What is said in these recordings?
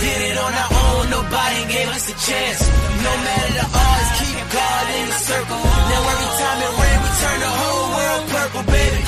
Did it on our own, nobody gave us a chance. No matter the odds, keep God in the circle. Now every time it rains, we turn the whole world purple, baby.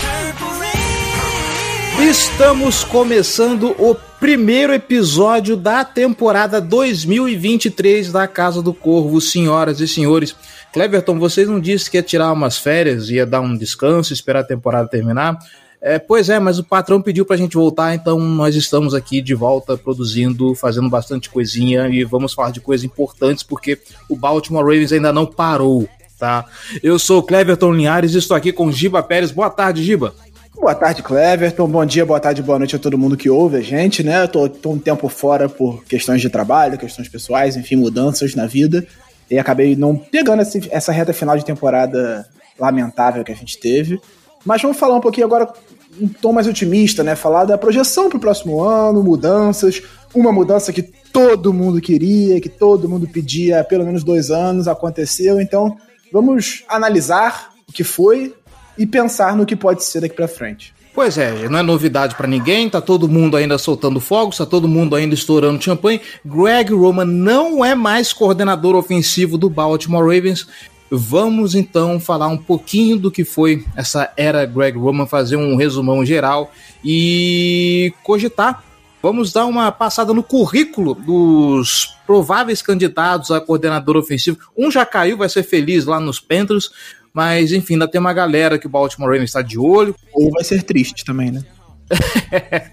Estamos começando o primeiro episódio da temporada 2023 da Casa do Corvo, senhoras e senhores. Cleverton, vocês não disse que ia tirar umas férias, ia dar um descanso, esperar a temporada terminar? É, pois é, mas o patrão pediu pra gente voltar, então nós estamos aqui de volta produzindo, fazendo bastante coisinha e vamos falar de coisas importantes porque o Baltimore Ravens ainda não parou, tá? Eu sou o Cleverton Linhares e estou aqui com Giba Pérez. Boa tarde, Giba. Boa tarde, Cleverton. Bom dia, boa tarde, boa noite a todo mundo que ouve a gente, né? Eu tô, tô um tempo fora por questões de trabalho, questões pessoais, enfim, mudanças na vida. E acabei não pegando esse, essa reta final de temporada lamentável que a gente teve. Mas vamos falar um pouquinho agora, um tom mais otimista, né? Falar da projeção pro próximo ano, mudanças. Uma mudança que todo mundo queria, que todo mundo pedia há pelo menos dois anos, aconteceu. Então, vamos analisar o que foi e pensar no que pode ser daqui para frente. Pois é, não é novidade para ninguém, tá todo mundo ainda soltando fogos, tá todo mundo ainda estourando champanhe. Greg Roman não é mais coordenador ofensivo do Baltimore Ravens. Vamos então falar um pouquinho do que foi essa era Greg Roman, fazer um resumão geral e cogitar. Vamos dar uma passada no currículo dos prováveis candidatos a coordenador ofensivo. Um já caiu, vai ser feliz lá nos Panthers, mas enfim, ainda tem uma galera que o Baltimore Ravens está de olho. Ou vai ser triste também, né?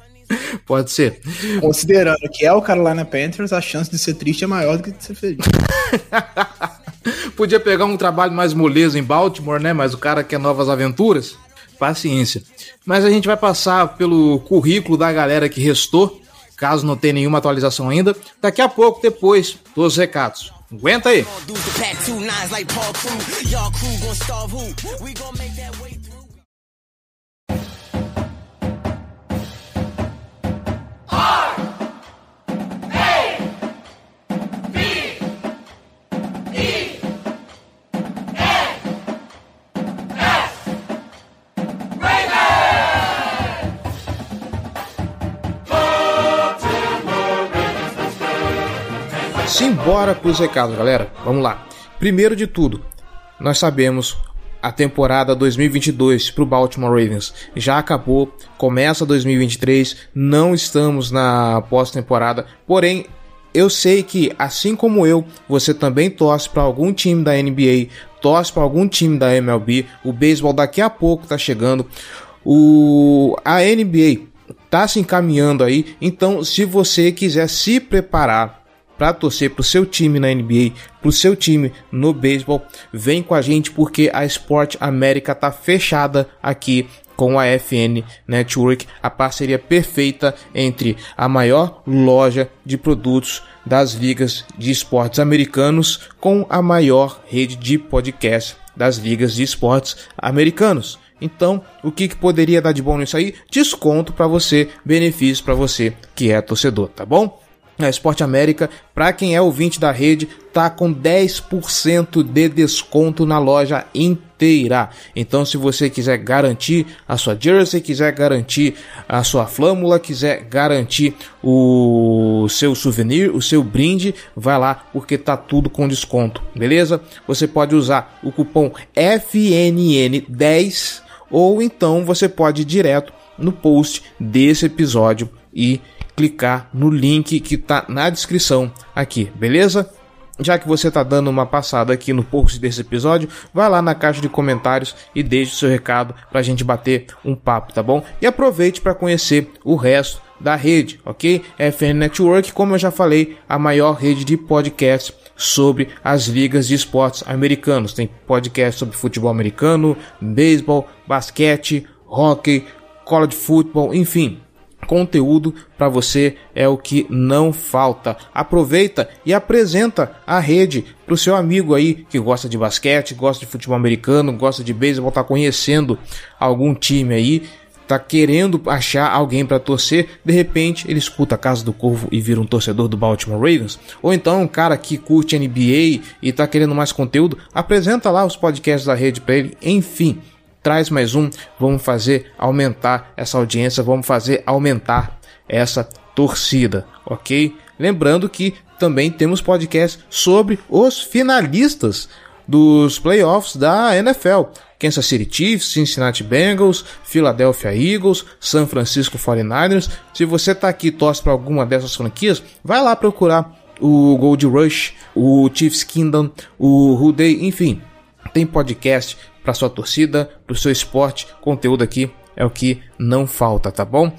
Pode ser. Considerando que é o Carolina Panthers, a chance de ser triste é maior do que de ser feliz. Podia pegar um trabalho mais moleza em Baltimore, né? Mas o cara quer novas aventuras. Paciência. Mas a gente vai passar pelo currículo da galera que restou, caso não tenha nenhuma atualização ainda, daqui a pouco, depois dos recados. Aguenta aí! Simbora pros recados, galera. Vamos lá. Primeiro de tudo, nós sabemos a temporada 2022 para o Baltimore Ravens. Já acabou, começa 2023, não estamos na pós-temporada, porém eu sei que assim como eu, você também torce para algum time da NBA, torce para algum time da MLB, o beisebol daqui a pouco tá chegando, o a NBA tá se encaminhando aí, então se você quiser se preparar para torcer pro seu time na NBA, pro seu time no beisebol, vem com a gente porque a Sport América tá fechada aqui com a FN Network, a parceria perfeita entre a maior loja de produtos das ligas de esportes americanos com a maior rede de podcast das ligas de esportes americanos. Então, o que, que poderia dar de bom nisso aí? Desconto para você, benefício para você que é torcedor, tá bom? A Esporte América, para quem é ouvinte da rede, tá com 10% de desconto na loja inteira. Então, se você quiser garantir a sua jersey, quiser garantir a sua flâmula, quiser garantir o seu souvenir, o seu brinde, vai lá porque tá tudo com desconto, beleza? Você pode usar o cupom FNN10 ou então você pode ir direto no post desse episódio e clicar no link que está na descrição aqui, beleza? Já que você está dando uma passada aqui no post desse episódio, vai lá na caixa de comentários e deixe o seu recado para a gente bater um papo, tá bom? E aproveite para conhecer o resto da rede, ok? FN Network, como eu já falei, a maior rede de podcast sobre as ligas de esportes americanos. Tem podcast sobre futebol americano, beisebol, basquete, hockey, college football, enfim, conteúdo para você é o que não falta. Aproveita e apresenta a rede para o seu amigo aí que gosta de basquete, gosta de futebol americano, gosta de beisebol, tá conhecendo algum time aí, tá querendo achar alguém para torcer, de repente ele escuta a Casa do Corvo e vira um torcedor do Baltimore Ravens, ou então um cara que curte NBA e tá querendo mais conteúdo, apresenta lá os podcasts da rede para ele, enfim, traz mais um, vamos fazer aumentar essa audiência, vamos fazer aumentar essa torcida, ok? Lembrando que também temos podcasts sobre os finalistas dos playoffs da NFL. Kansas City Chiefs, Cincinnati Bengals, Philadelphia Eagles, San Francisco 49ers. Se você está aqui e torce para alguma dessas franquias, vai lá procurar o Gold Rush, o Chiefs Kingdom, o Ruday, enfim. Tem podcast para sua torcida, para o seu esporte. Conteúdo aqui é o que não falta, tá bom?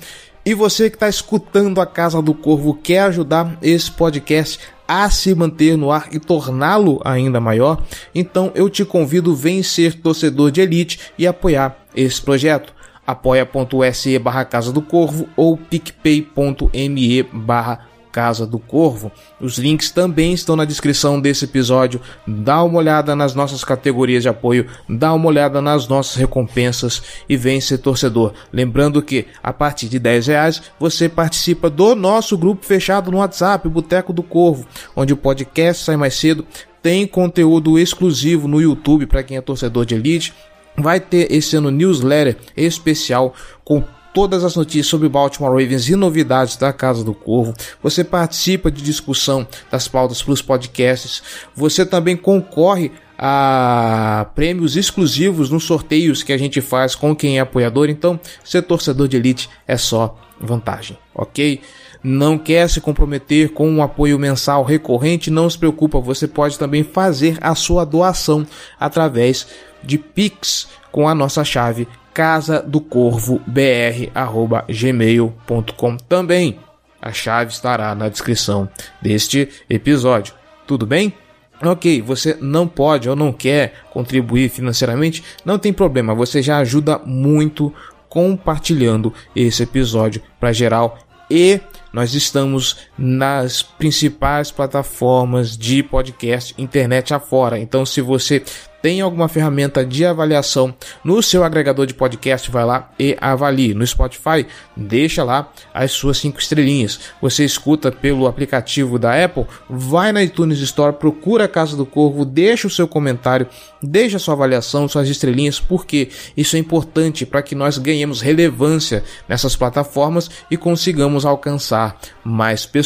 E você que está escutando a Casa do Corvo quer ajudar esse podcast a se manter no ar e torná-lo ainda maior, então eu te convido a ser torcedor de elite e apoiar esse projeto. apoia.se barra Casa do Corvo ou picpay.me barra Casa do Corvo. Os links também estão na descrição desse episódio. Dá uma olhada nas nossas categorias de apoio, dá uma olhada nas nossas recompensas e vem ser torcedor. Lembrando que a partir de 10 reais você participa do nosso grupo fechado no WhatsApp, Boteco do Corvo, onde o podcast sai mais cedo. Tem conteúdo exclusivo no YouTube para quem é torcedor de elite. Vai ter esse ano newsletter especial com todas as notícias sobre Baltimore Ravens e novidades da Casa do Corvo. Você participa de discussão das pautas para os podcasts. Você também concorre a prêmios exclusivos nos sorteios que a gente faz com quem é apoiador. Então, ser torcedor de elite é só vantagem, ok? Não quer se comprometer com um apoio mensal recorrente? Não se preocupa, você pode também fazer a sua doação através de Pix com a nossa chave casa do corvo br@gmail.com também. A chave estará na descrição deste episódio. Tudo bem? Ok, você não pode ou não quer contribuir financeiramente, não tem problema, você já ajuda muito compartilhando esse episódio para geral e nós estamos nas principais plataformas de podcast internet afora. Então, se você tem alguma ferramenta de avaliação no seu agregador de podcast, vai lá e avalie. No Spotify, deixa lá as suas cinco estrelinhas. Você escuta pelo aplicativo da Apple, vai na iTunes Store, procura a Casa do Corvo, deixa o seu comentário, deixa sua avaliação, suas estrelinhas, porque isso é importante para que nós ganhemos relevância nessas plataformas e consigamos alcançar mais pessoas,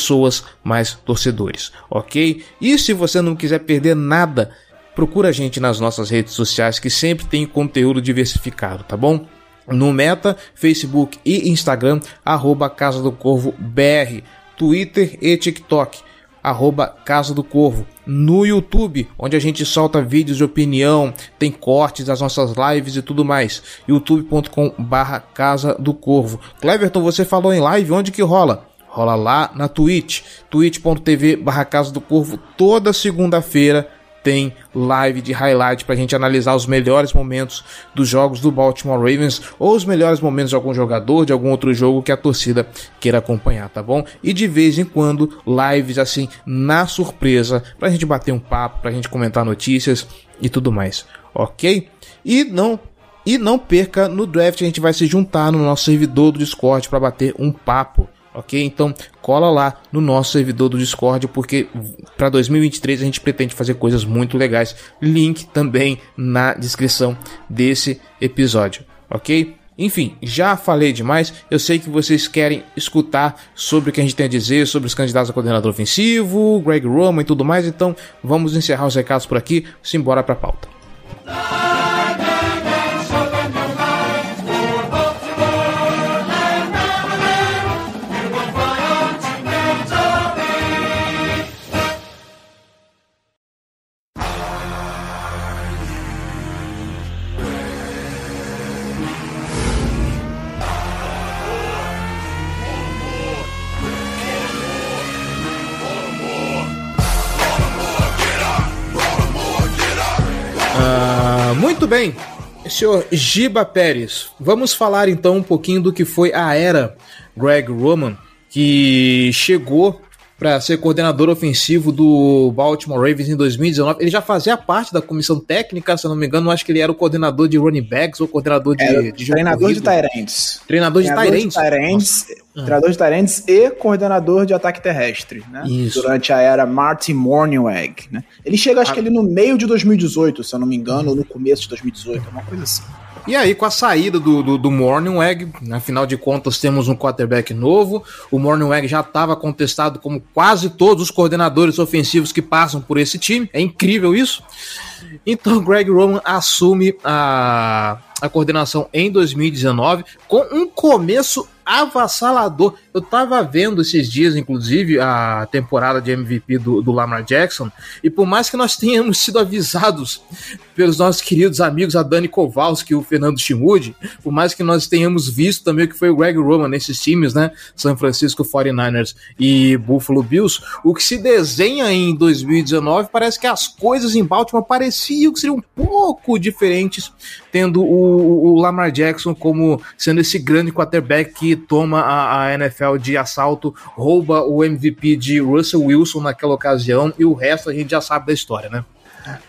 mais torcedores, ok? E se você não quiser perder nada, procura a gente nas nossas redes sociais que sempre tem conteúdo diversificado, tá bom? No Meta, Facebook e Instagram, arroba Casa do Corvo BR, Twitter e TikTok, arroba Casa do Corvo. No YouTube, onde a gente solta vídeos de opinião, tem cortes das nossas lives e tudo mais. youtube.com barra Casa do Corvo. Cleverton, você falou em live, onde que rola? Rola lá na Twitch, twitch.tv barra Casa do Corvo, toda segunda-feira tem live de highlight para a gente analisar os melhores momentos dos jogos do Baltimore Ravens ou os melhores momentos de algum jogador, de algum outro jogo que a torcida queira acompanhar, tá bom? E de vez em quando lives assim na surpresa para a gente bater um papo, para a gente comentar notícias e tudo mais, ok? E não e não perca no draft a gente vai se juntar no nosso servidor do Discord para bater um papo ok? Então cola lá no nosso servidor do Discord porque para 2023 a gente pretende fazer coisas muito legais. Link também na descrição desse episódio, ok? Enfim, já falei demais. Eu sei que vocês querem escutar sobre o que a gente tem a dizer sobre os candidatos a coordenador ofensivo, Greg Roman e tudo mais. Então vamos encerrar os recados por aqui. Simbora para a pauta. Bem, senhor Giba Pérez, vamos falar então um pouquinho do que foi a era Greg Roman, que chegou para ser coordenador ofensivo do Baltimore Ravens em 2019. Ele já fazia parte da comissão técnica, se eu não me engano, acho que ele era o coordenador de running backs ou coordenador de, era de treinador de Tyrants. Treinador de Tyrants. Treinador de Tyrants e coordenador de ataque terrestre, né? Isso. Durante a era Martin Morningweg, né? Ele chega, acho ah. que ele no meio de 2018, se eu não me engano, ou no começo de 2018, uma coisa assim. E aí, com a saída do, do, do Morningweg, afinal de contas, temos um quarterback novo. O Morningweg já estava contestado como quase todos os coordenadores ofensivos que passam por esse time. É incrível isso. Então, Greg Roman assume a, a coordenação em 2019 com um começo avassalador. Eu tava vendo esses dias, inclusive, a temporada de MVP do, do Lamar Jackson, e por mais que nós tenhamos sido avisados pelos nossos queridos amigos, a Dani Kowalski e o Fernando Chimude, por mais que nós tenhamos visto também o que foi o Greg Roman nesses times, né? São Francisco 49ers e Buffalo Bills, o que se desenha em 2019 parece que as coisas em Baltimore pareciam que seriam um pouco diferentes, tendo o, o Lamar Jackson como sendo esse grande quarterback que toma a, a, NFL de assalto, rouba o MVP de Russell Wilson naquela ocasião e o resto a gente já sabe da história, né?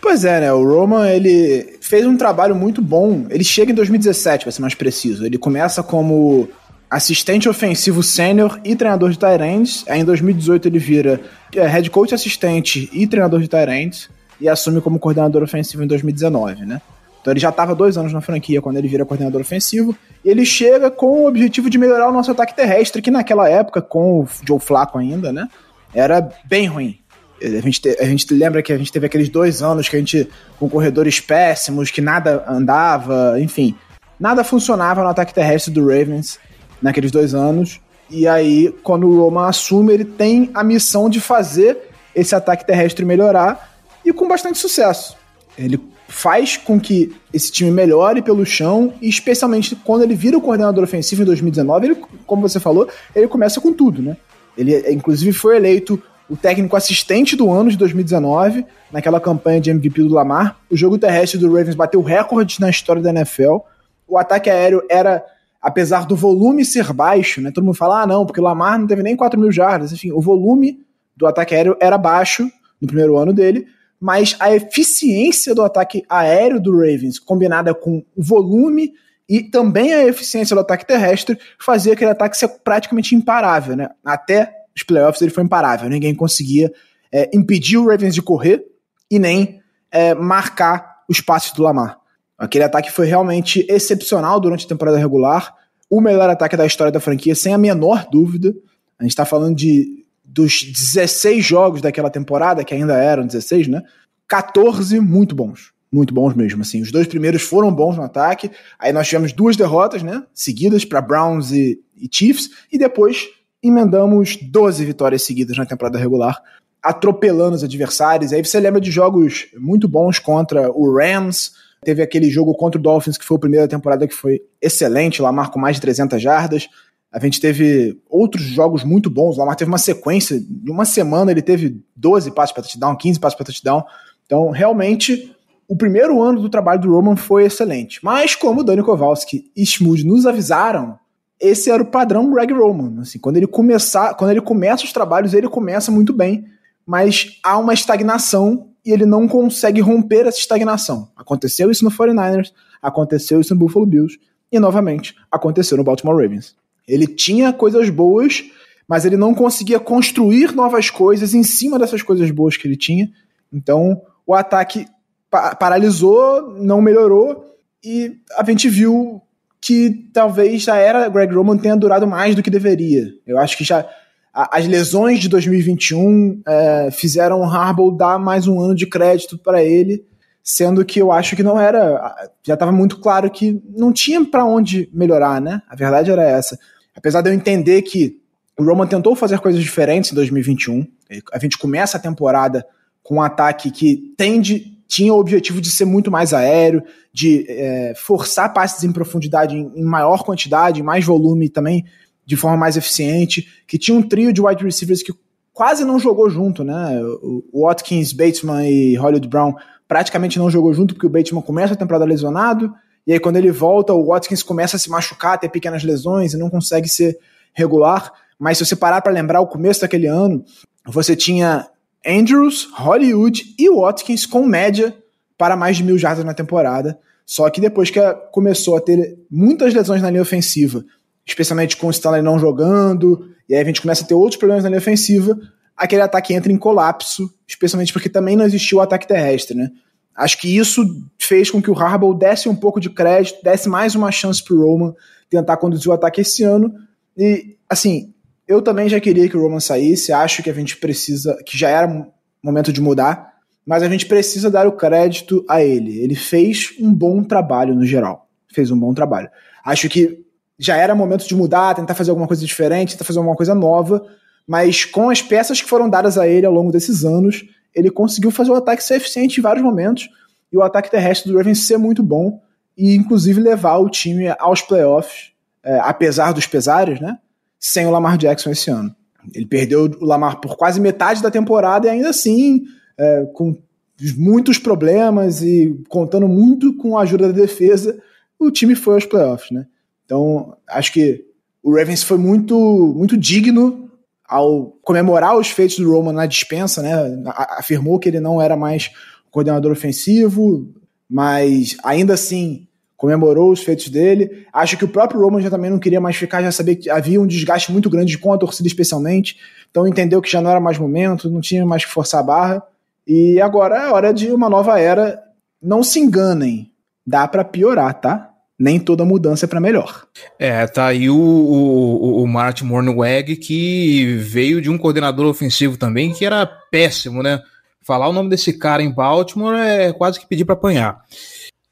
Pois é, né? O Roman ele fez um trabalho muito bom. Ele chega em 2017, para ser mais preciso. Ele começa como assistente ofensivo sênior e treinador de Tyrants. Aí em 2018 ele vira é, head coach assistente e treinador de Tyrants e assume como coordenador ofensivo em 2019, né? Então ele já estava dois anos na franquia quando ele vira coordenador ofensivo. E ele chega com o objetivo de melhorar o nosso ataque terrestre, que naquela época, com o Joe Flacco ainda, né? Era bem ruim. A gente, te, a gente lembra que a gente teve aqueles dois anos que a gente, com corredores péssimos, que nada andava, enfim. Nada funcionava no ataque terrestre do Ravens naqueles dois anos. E aí, quando o Roman assume, ele tem a missão de fazer esse ataque terrestre melhorar e com bastante sucesso. Ele faz com que esse time melhore pelo chão, e especialmente quando ele vira o coordenador ofensivo em 2019, ele, como você falou, ele começa com tudo, né? Ele, inclusive, foi eleito o técnico assistente do ano de 2019, naquela campanha de MVP do Lamar. O jogo terrestre do Ravens bateu recordes na história da NFL. O ataque aéreo era, apesar do volume ser baixo, né? Todo mundo fala, ah, não, porque o Lamar não teve nem 4 mil jardas. Enfim, o volume do ataque aéreo era baixo no primeiro ano dele, mas a eficiência do ataque aéreo do Ravens, combinada com o volume e também a eficiência do ataque terrestre, fazia aquele ataque ser praticamente imparável, né? Até os playoffs ele foi imparável, ninguém conseguia é, impedir o Ravens de correr e nem é, marcar os passes do Lamar. Aquele ataque foi realmente excepcional durante a temporada regular, o melhor ataque da história da franquia, sem a menor dúvida. A gente está falando de dos 16 jogos daquela temporada, que ainda eram 16, né? 14 muito bons. Muito bons mesmo, assim. Os dois primeiros foram bons no ataque. Aí nós tivemos duas derrotas, né? Seguidas para Browns e, e Chiefs. E depois emendamos 12 vitórias seguidas na temporada regular, atropelando os adversários. Aí você lembra de jogos muito bons contra o Rams. Teve aquele jogo contra o Dolphins, que foi o primeiro da temporada que foi excelente. Lá marcou mais de 300 jardas. A gente teve outros jogos muito bons. O Lamar teve uma sequência. De uma semana ele teve 12 passes para touchdown, 15 passes para touchdown. Então, realmente, o primeiro ano do trabalho do Roman foi excelente. Mas, como Dani Kowalski e Schmood nos avisaram, esse era o padrão Greg Roman. Assim, quando ele começar, quando ele começa os trabalhos, ele começa muito bem, mas há uma estagnação e ele não consegue romper essa estagnação. Aconteceu isso no 49ers, aconteceu isso no Buffalo Bills e novamente aconteceu no Baltimore Ravens. Ele tinha coisas boas, mas ele não conseguia construir novas coisas em cima dessas coisas boas que ele tinha. Então, o ataque pa paralisou, não melhorou, e a gente viu que talvez a era Greg Roman tenha durado mais do que deveria. Eu acho que já a, as lesões de 2021 é, fizeram o Harbaugh dar mais um ano de crédito para ele, sendo que eu acho que não era. Já estava muito claro que não tinha para onde melhorar, né? A verdade era essa. Apesar de eu entender que o Roman tentou fazer coisas diferentes em 2021, a gente começa a temporada com um ataque que tende, tinha o objetivo de ser muito mais aéreo, de é, forçar passes em profundidade em, em maior quantidade, em mais volume também, de forma mais eficiente, que tinha um trio de wide receivers que quase não jogou junto, né? O Watkins, Bateman e Hollywood Brown praticamente não jogou junto, porque o Bateman começa a temporada lesionado, e aí quando ele volta, o Watkins começa a se machucar, ter pequenas lesões e não consegue ser regular, mas se você parar para lembrar o começo daquele ano, você tinha Andrews, Hollywood e Watkins com média para mais de mil jardas na temporada. Só que depois que começou a ter muitas lesões na linha ofensiva, especialmente com o Stanley não jogando, e aí a gente começa a ter outros problemas na linha ofensiva, aquele ataque entra em colapso, especialmente porque também não existiu o ataque terrestre, né? Acho que isso fez com que o Harbaugh desse um pouco de crédito, desse mais uma chance pro Roman tentar conduzir o ataque esse ano. E, assim, eu também já queria que o Roman saísse, acho que a gente precisa, que já era momento de mudar, mas a gente precisa dar o crédito a ele. Ele fez um bom trabalho no geral. Fez um bom trabalho. Acho que já era momento de mudar, tentar fazer alguma coisa diferente, tentar fazer alguma coisa nova, mas com as peças que foram dadas a ele ao longo desses anos, ele conseguiu fazer o ataque ser eficiente em vários momentos e o ataque terrestre do Ravens ser muito bom e inclusive levar o time aos playoffs, é, apesar dos pesares, né? Sem o Lamar Jackson esse ano. Ele perdeu o Lamar por quase metade da temporada e ainda assim, é, com muitos problemas e contando muito com a ajuda da defesa, o time foi aos playoffs, né? Então, acho que o Ravens foi muito, muito digno ao comemorar os feitos do Roman na dispensa, né, afirmou que ele não era mais coordenador ofensivo, mas ainda assim comemorou os feitos dele. Acho que o próprio Roman já também não queria mais ficar, já sabia que havia um desgaste muito grande com a torcida especialmente, então entendeu que já não era mais momento, não tinha mais que forçar a barra. E agora é hora de uma nova era. Não se enganem, dá para piorar, tá? Nem toda mudança é para melhor. É, tá aí o, o, o Martin Mornweg, que veio de um coordenador ofensivo também, que era péssimo, né? Falar o nome desse cara em Baltimore é quase que pedir para apanhar.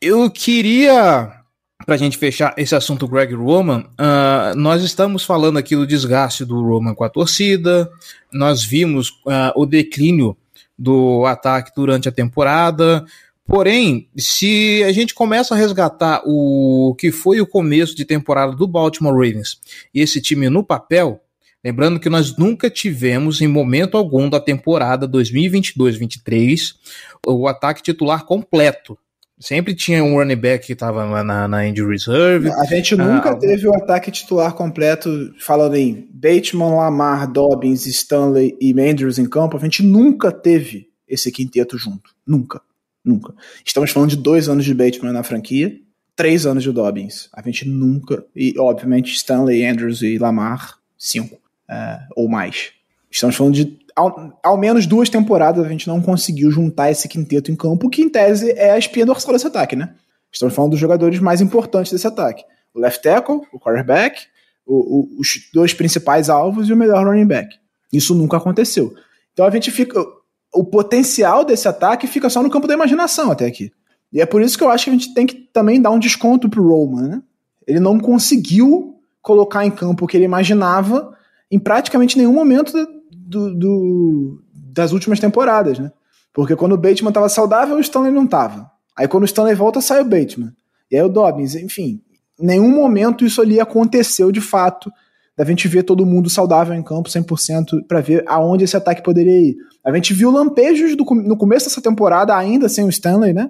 Eu queria, para a gente fechar esse assunto Greg Roman, uh, nós estamos falando aqui do desgaste do Roman com a torcida, nós vimos uh, o declínio do ataque durante a temporada, Porém, se a gente começa a resgatar o que foi o começo de temporada do Baltimore Ravens e esse time no papel, lembrando que nós nunca tivemos em momento algum da temporada 2022-23 o ataque titular completo. Sempre tinha um running back que estava na, na injury reserve. A gente nunca ah, teve o ataque titular completo, falando em Bateman, Lamar, Dobbins, Stanley e Andrews em campo. A gente nunca teve esse quinteto junto. Nunca. Nunca. Estamos falando de dois anos de Bateman na franquia, três anos de Dobbins. A gente nunca. E, obviamente, Stanley, Andrews e Lamar, cinco. Uh, ou mais. Estamos falando de. Ao, ao, menos duas temporadas a gente não conseguiu juntar esse quinteto em campo, que em tese é a espinha dorsal desse ataque, né? Estamos falando dos jogadores mais importantes desse ataque. O left tackle, o quarterback, o, o, os dois principais alvos e o melhor running back. Isso nunca aconteceu. Então a gente fica o potencial desse ataque fica só no campo da imaginação até aqui. E é por isso que eu acho que a gente tem que também dar um desconto pro Roman, né? Ele não conseguiu colocar em campo o que ele imaginava em praticamente nenhum momento do, do, das últimas temporadas, né? Porque quando o Bateman estava saudável, o Stanley não estava. Aí quando o Stanley volta, sai o Bateman. E aí o Dobbins, enfim. Em nenhum momento isso ali aconteceu de fato da gente ver todo mundo saudável em campo 100% para ver aonde esse ataque poderia ir. A gente viu lampejos do, no começo dessa temporada, ainda sem o Stanley, né?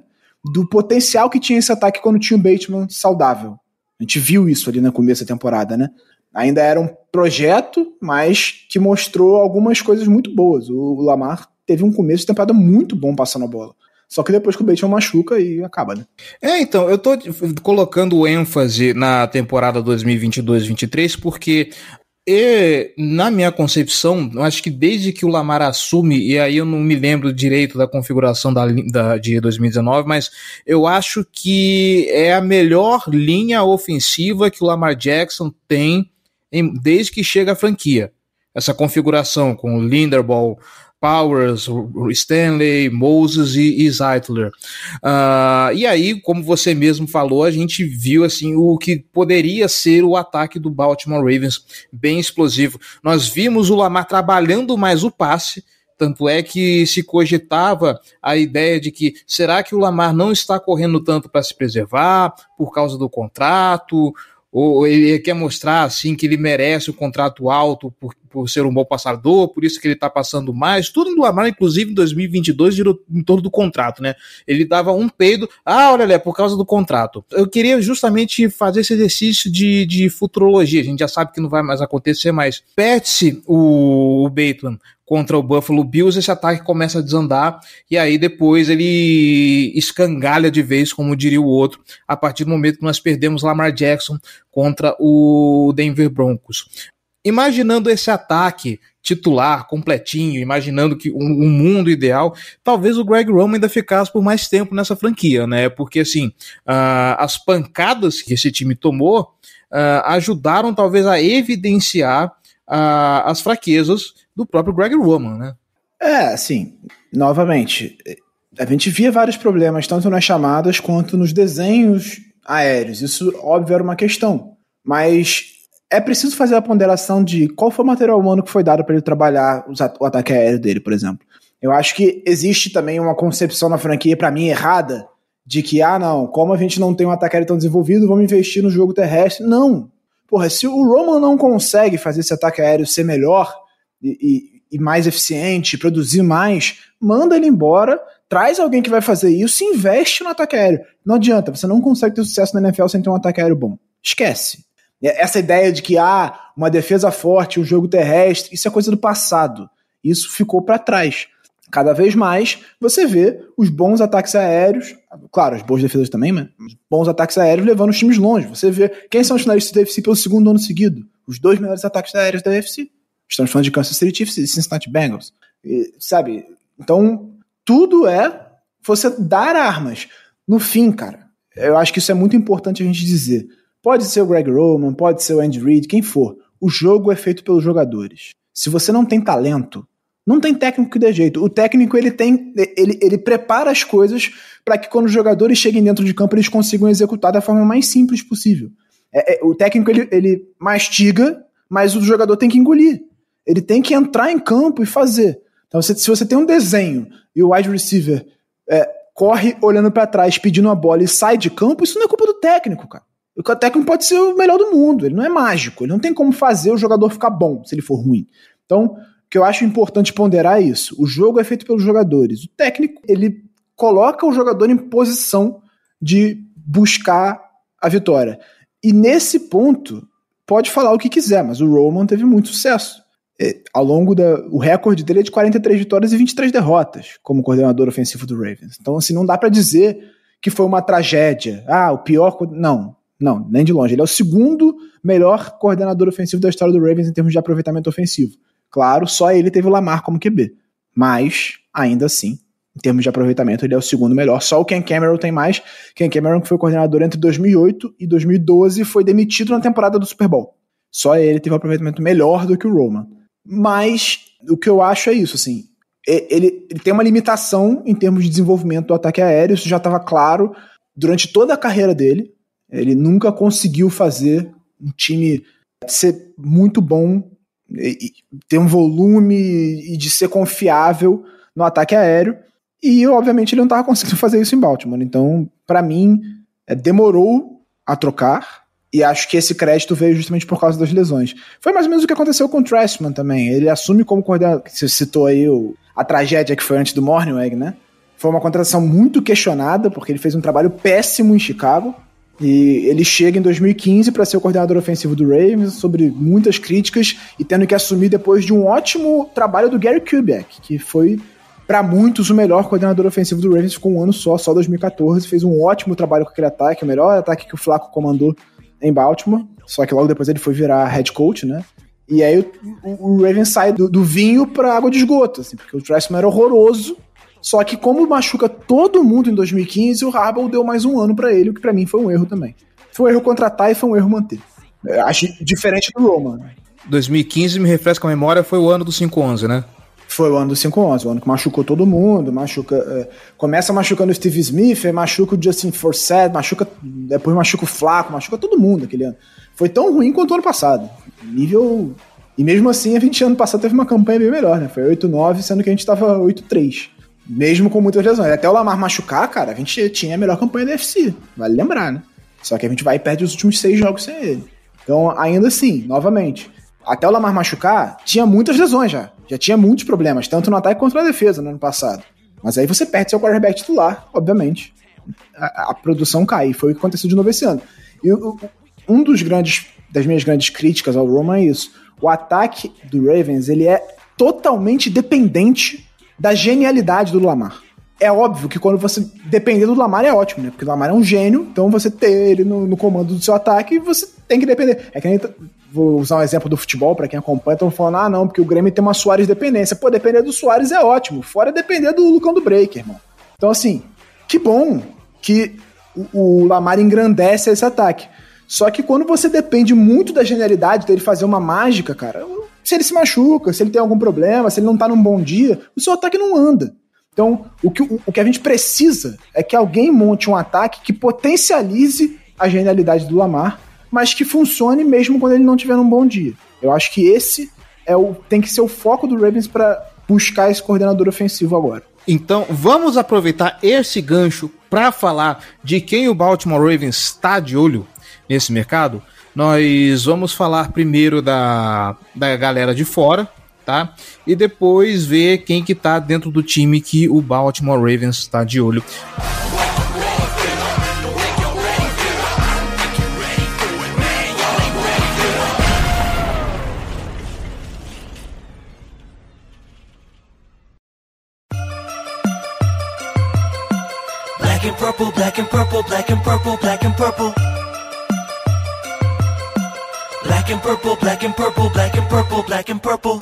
Do potencial que tinha esse ataque quando tinha o Bateman saudável. A gente viu isso ali no começo da temporada, né? Ainda era um projeto, mas que mostrou algumas coisas muito boas. O Lamar teve um começo de temporada muito bom passando a bola. Só que depois que o Bateman machuca e acaba, né? É, então, eu tô colocando ênfase na temporada 2022-23 porque e, na minha concepção, eu acho que desde que o Lamar assume, e aí eu não me lembro direito da configuração da, da, de 2019, mas eu acho que é a melhor linha ofensiva que o Lamar Jackson tem em, desde que chega à franquia. Essa configuração com o Linderbaum, Powers, Stanley, Moses e, e Zeitler. Uh, e aí, como você mesmo falou, a gente viu assim o que poderia ser o ataque do Baltimore Ravens, bem explosivo. Nós vimos o Lamar trabalhando mais o passe, tanto é que se cogitava a ideia de que será que o Lamar não está correndo tanto para se preservar por causa do contrato? Ou ele quer mostrar assim que ele merece o contrato alto por, por ser um bom passador, por isso que ele tá passando mais. Tudo do Amar, inclusive em 2022, girou em torno do contrato, né? Ele dava um peido, ah, olha, é por causa do contrato. Eu queria justamente fazer esse exercício de, de futurologia. A gente já sabe que não vai mais acontecer, mas perde-se o, o Bateman contra o Buffalo Bills, esse ataque começa a desandar e aí depois ele escangalha de vez, como diria o outro, a partir do momento que nós perdemos Lamar Jackson contra o Denver Broncos. Imaginando esse ataque titular, completinho, imaginando que um, um, mundo ideal, talvez o Greg Roman ainda ficasse por mais tempo nessa franquia, né? Porque assim, uh, as pancadas que esse time tomou uh, ajudaram talvez a evidenciar uh, as fraquezas do próprio Greg Roman, né? É, assim, novamente, a gente via vários problemas, tanto nas chamadas quanto nos desenhos aéreos. Isso, óbvio, era uma questão. Mas é preciso fazer a ponderação de qual foi o material humano que foi dado para ele trabalhar o ataque aéreo dele, por exemplo. Eu acho que existe também uma concepção na franquia, para mim, errada, de que, ah, não, como a gente não tem um ataque aéreo tão desenvolvido, vamos investir no jogo terrestre. Não. Porra, se o Roman não consegue fazer esse ataque aéreo ser melhor, e, e, mais eficiente, produzir mais, manda ele embora, traz alguém que vai fazer isso investe no ataque aéreo. Não adianta, você não consegue ter sucesso na NFL sem ter um ataque aéreo bom. Esquece. Essa ideia de que ah, uma defesa forte, um jogo terrestre, isso é coisa do passado. Isso ficou para trás. Cada vez mais você vê os bons ataques aéreos, claro, as boas defesas também, mas bons ataques aéreos levando os times longe. Você vê quem são os finalistas da UFC pelo segundo ano seguido. Os dois melhores ataques aéreos da UFC. Estamos falando de Kansas City Chiefs e Cincinnati Bengals. E, sabe? Então, tudo é você dar armas. No fim, cara, eu acho que isso é muito importante a gente dizer. Pode ser o Greg Roman, pode ser o Andy Reid, quem for. O jogo é feito pelos jogadores. Se você não tem talento, não tem técnico que dê jeito. O técnico ele tem, ele, ele prepara as coisas para que quando os jogadores cheguem dentro de campo eles consigam executar da forma mais simples possível. É, é, o técnico ele, ele mastiga, mas o jogador tem que engolir. Ele tem que entrar em campo e fazer. Então, se, se você tem um desenho e o wide receiver é, corre olhando para trás, pedindo a bola e sai de campo, isso não é culpa do técnico, cara. O técnico pode ser o melhor do mundo, ele não é mágico, ele não tem como fazer o jogador ficar bom se ele for ruim. Então, o que eu acho importante ponderar é isso. O jogo é feito pelos jogadores. O técnico, ele coloca o jogador em posição de buscar a vitória. E nesse ponto, pode falar o que quiser, mas o Roman teve muito sucesso. É, ao longo da. O recorde dele é de 43 vitórias e 23 derrotas como coordenador ofensivo do Ravens. Então, assim, não dá para dizer que foi uma tragédia. Ah, o pior. Não, não, nem de longe. Ele é o segundo melhor coordenador ofensivo da história do Ravens em termos de aproveitamento ofensivo. Claro, só ele teve o Lamar como QB. Mas, ainda assim, em termos de aproveitamento, ele é o segundo melhor. Só o Ken Cameron tem mais. Ken Cameron, que foi coordenador entre 2008 e 2012, foi demitido na temporada do Super Bowl. Só ele teve um aproveitamento melhor do que o Roman. Mas o que eu acho é isso, assim. Ele, ele tem uma limitação em termos de desenvolvimento do ataque aéreo, isso já estava claro durante toda a carreira dele. Ele nunca conseguiu fazer um time ser muito bom, ter um volume e de ser confiável no ataque aéreo. E, obviamente, ele não estava conseguindo fazer isso em Baltimore. Então, para mim, é, demorou a trocar. E acho que esse crédito veio justamente por causa das lesões. Foi mais ou menos o que aconteceu com o Trestman também. Ele assume como coordenador. Você citou aí o, a tragédia que foi antes do Morningweg, né? Foi uma contratação muito questionada, porque ele fez um trabalho péssimo em Chicago. E ele chega em 2015 para ser o coordenador ofensivo do Ravens, sobre muitas críticas, e tendo que assumir depois de um ótimo trabalho do Gary Kubiak, que foi para muitos o melhor coordenador ofensivo do Ravens, ficou um ano só, só 2014, fez um ótimo trabalho com aquele ataque, o melhor ataque que o Flaco comandou em Baltimore, só que logo depois ele foi virar head coach, né? E aí o, o sai do, do vinho pra água de esgoto, assim, porque o Tressman era horroroso, só que como machuca todo mundo em 2015, o Harbaugh deu mais um ano para ele, o que para mim foi um erro também. Foi um erro contratar e foi um erro manter. Eu acho diferente do Roman. 2015, me refresca a memória, foi o ano do 5-11, né? Foi o ano do 5-11, o ano que machucou todo mundo, machuca. É, começa machucando o Steve Smith, machuca o Justin Forsett, machuca. Depois machuca o Flaco, machuca todo mundo aquele ano. Foi tão ruim quanto o ano passado. Nível. E mesmo assim, a gente ano passado teve uma campanha bem melhor, né? Foi 8-9, sendo que a gente tava 8-3. Mesmo com muitas lesões. Até o Lamar machucar, cara, a gente tinha a melhor campanha da UFC. Vale lembrar, né? Só que a gente vai e perde os últimos seis jogos sem ele. Então, ainda assim, novamente, até o Lamar machucar, tinha muitas lesões já. Já tinha muitos problemas, tanto no ataque quanto na defesa no ano passado. Mas aí você perde seu quarterback titular, obviamente. A, a produção cai. Foi o que aconteceu de novo esse ano. E um dos grandes, das minhas grandes críticas ao Roman é isso. O ataque do Ravens, ele é totalmente dependente da genialidade do Lamar. É óbvio que quando você depender do Lamar é ótimo, né? Porque o Lamar é um gênio, então você ter ele no, no comando do seu ataque, você tem que depender. É que nem vou usar um exemplo do futebol para quem acompanha, estão falando, ah, não, porque o Grêmio tem uma Soares dependência. Pô, depender do Soares é ótimo, fora depender do Lucão do Break, irmão. Então, assim, que bom que o, o Lamar engrandece esse ataque. Só que quando você depende muito da genialidade dele fazer uma mágica, cara, se ele se machuca, se ele tem algum problema, se ele não tá num bom dia, o seu ataque não anda. Então, o que, o, o que a gente precisa é que alguém monte um ataque que potencialize a genialidade do Lamar mas que funcione mesmo quando ele não tiver um bom dia. Eu acho que esse é o, tem que ser o foco do Ravens para buscar esse coordenador ofensivo agora. Então, vamos aproveitar esse gancho para falar de quem o Baltimore Ravens está de olho nesse mercado. Nós vamos falar primeiro da, da galera de fora, tá? E depois ver quem que tá dentro do time que o Baltimore Ravens está de olho. Purple, black and purple, black and purple, black and purple. Black and purple, black and purple, black and purple, black and purple.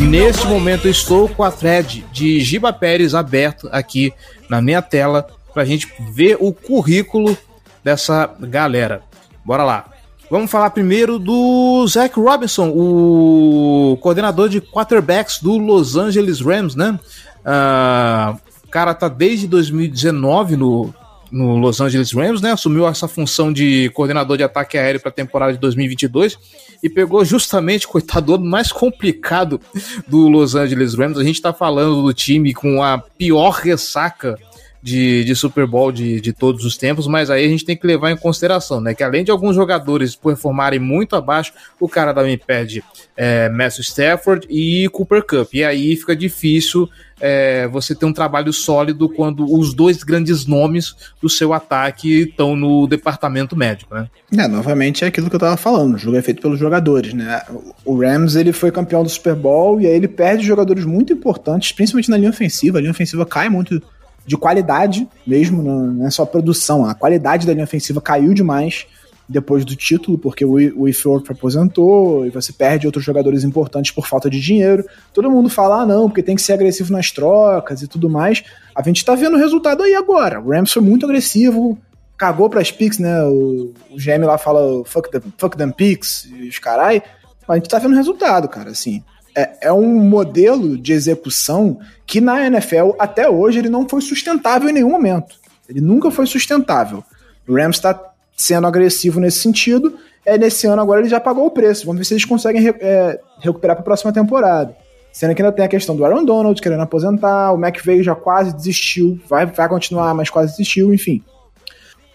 Neste momento estou com a thread de Giba Pérez aberto aqui na minha tela para a gente ver o currículo dessa galera. Bora lá. Vamos falar primeiro do Zach Robinson, o coordenador de quarterbacks do Los Angeles Rams, né? Uh, cara tá desde 2019 no, no Los Angeles Rams, né? Assumiu essa função de coordenador de ataque aéreo para a temporada de 2022 e pegou justamente, coitado, do ano mais complicado do Los Angeles Rams. A gente está falando do time com a pior ressaca de, de Super Bowl de, de todos os tempos, mas aí a gente tem que levar em consideração, né? Que além de alguns jogadores performarem muito abaixo, o cara também perde é, Matthew Stafford e Cooper Cup. E aí fica difícil é, você ter um trabalho sólido quando os dois grandes nomes do seu ataque estão no departamento médico, né? É, novamente é aquilo que eu tava falando, o jogo é feito pelos jogadores, né? O Rams, ele foi campeão do Super Bowl e aí ele perde jogadores muito importantes, principalmente na linha ofensiva, a linha ofensiva cai muito de qualidade mesmo, não é só produção, a qualidade da linha ofensiva caiu demais depois do título, porque o, o aposentou e você perde outros jogadores importantes por falta de dinheiro. Todo mundo fala, ah, não, porque tem que ser agressivo nas trocas e tudo mais. A gente tá vendo o resultado aí agora. O Rams foi muito agressivo, cagou pras picks, né? O, o GM lá fala fuck, the, fuck them picks e os carai. A gente tá vendo o resultado, cara, assim. É, é um modelo de execução que na NFL, até hoje, ele não foi sustentável em nenhum momento. Ele nunca foi sustentável. O Rams está sendo agressivo nesse sentido. É, nesse ano agora ele já pagou o preço. Vamos ver se eles conseguem é, recuperar para a próxima temporada. Sendo que ainda tem a questão do Aaron Donald querendo aposentar, o McVeigh já quase desistiu, vai, vai continuar, mas quase desistiu, enfim.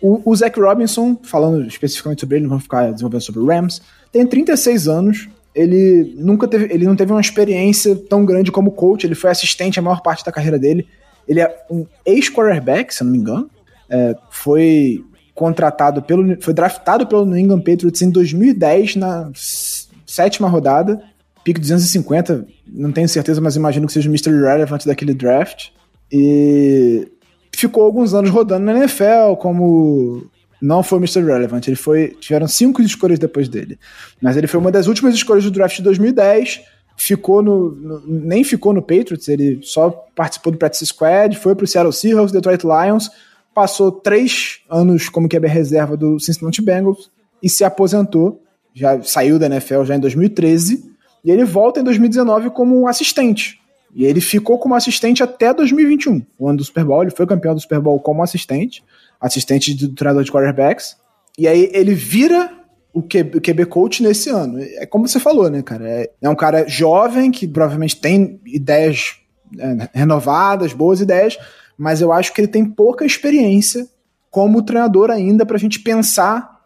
O, o Zach Robinson, falando especificamente sobre ele, não vamos ficar desenvolvendo sobre o Rams, tem 36 anos, ele nunca teve, ele não teve uma experiência tão grande como coach, ele foi assistente a maior parte da carreira dele. Ele é um ex-quarterback, se eu não me engano. É, foi contratado pelo. Foi draftado pelo New England Patriots em 2010, na sétima rodada. Pique 250, não tenho certeza, mas imagino que seja o Mr. Relevant daquele draft. E ficou alguns anos rodando na NFL como. Não foi o Mr. Relevant, ele foi. Tiveram cinco escolhas depois dele. Mas ele foi uma das últimas escolhas do draft de 2010 ficou no, no, nem ficou no Patriots, ele só participou do practice squad, foi para o Seattle Seahawks, Detroit Lions, passou três anos como QB reserva do Cincinnati Bengals e se aposentou. Já saiu da NFL já em 2013 e ele volta em 2019 como assistente. E ele ficou como assistente até 2021, o ano do Super Bowl. Ele foi campeão do Super Bowl como assistente, assistente do treinador de quarterbacks. E aí ele vira o QB, coach nesse ano. É como você falou, né, cara? É, é um cara jovem que provavelmente tem ideias é, renovadas, boas ideias, mas eu acho que ele tem pouca experiência como treinador ainda pra gente pensar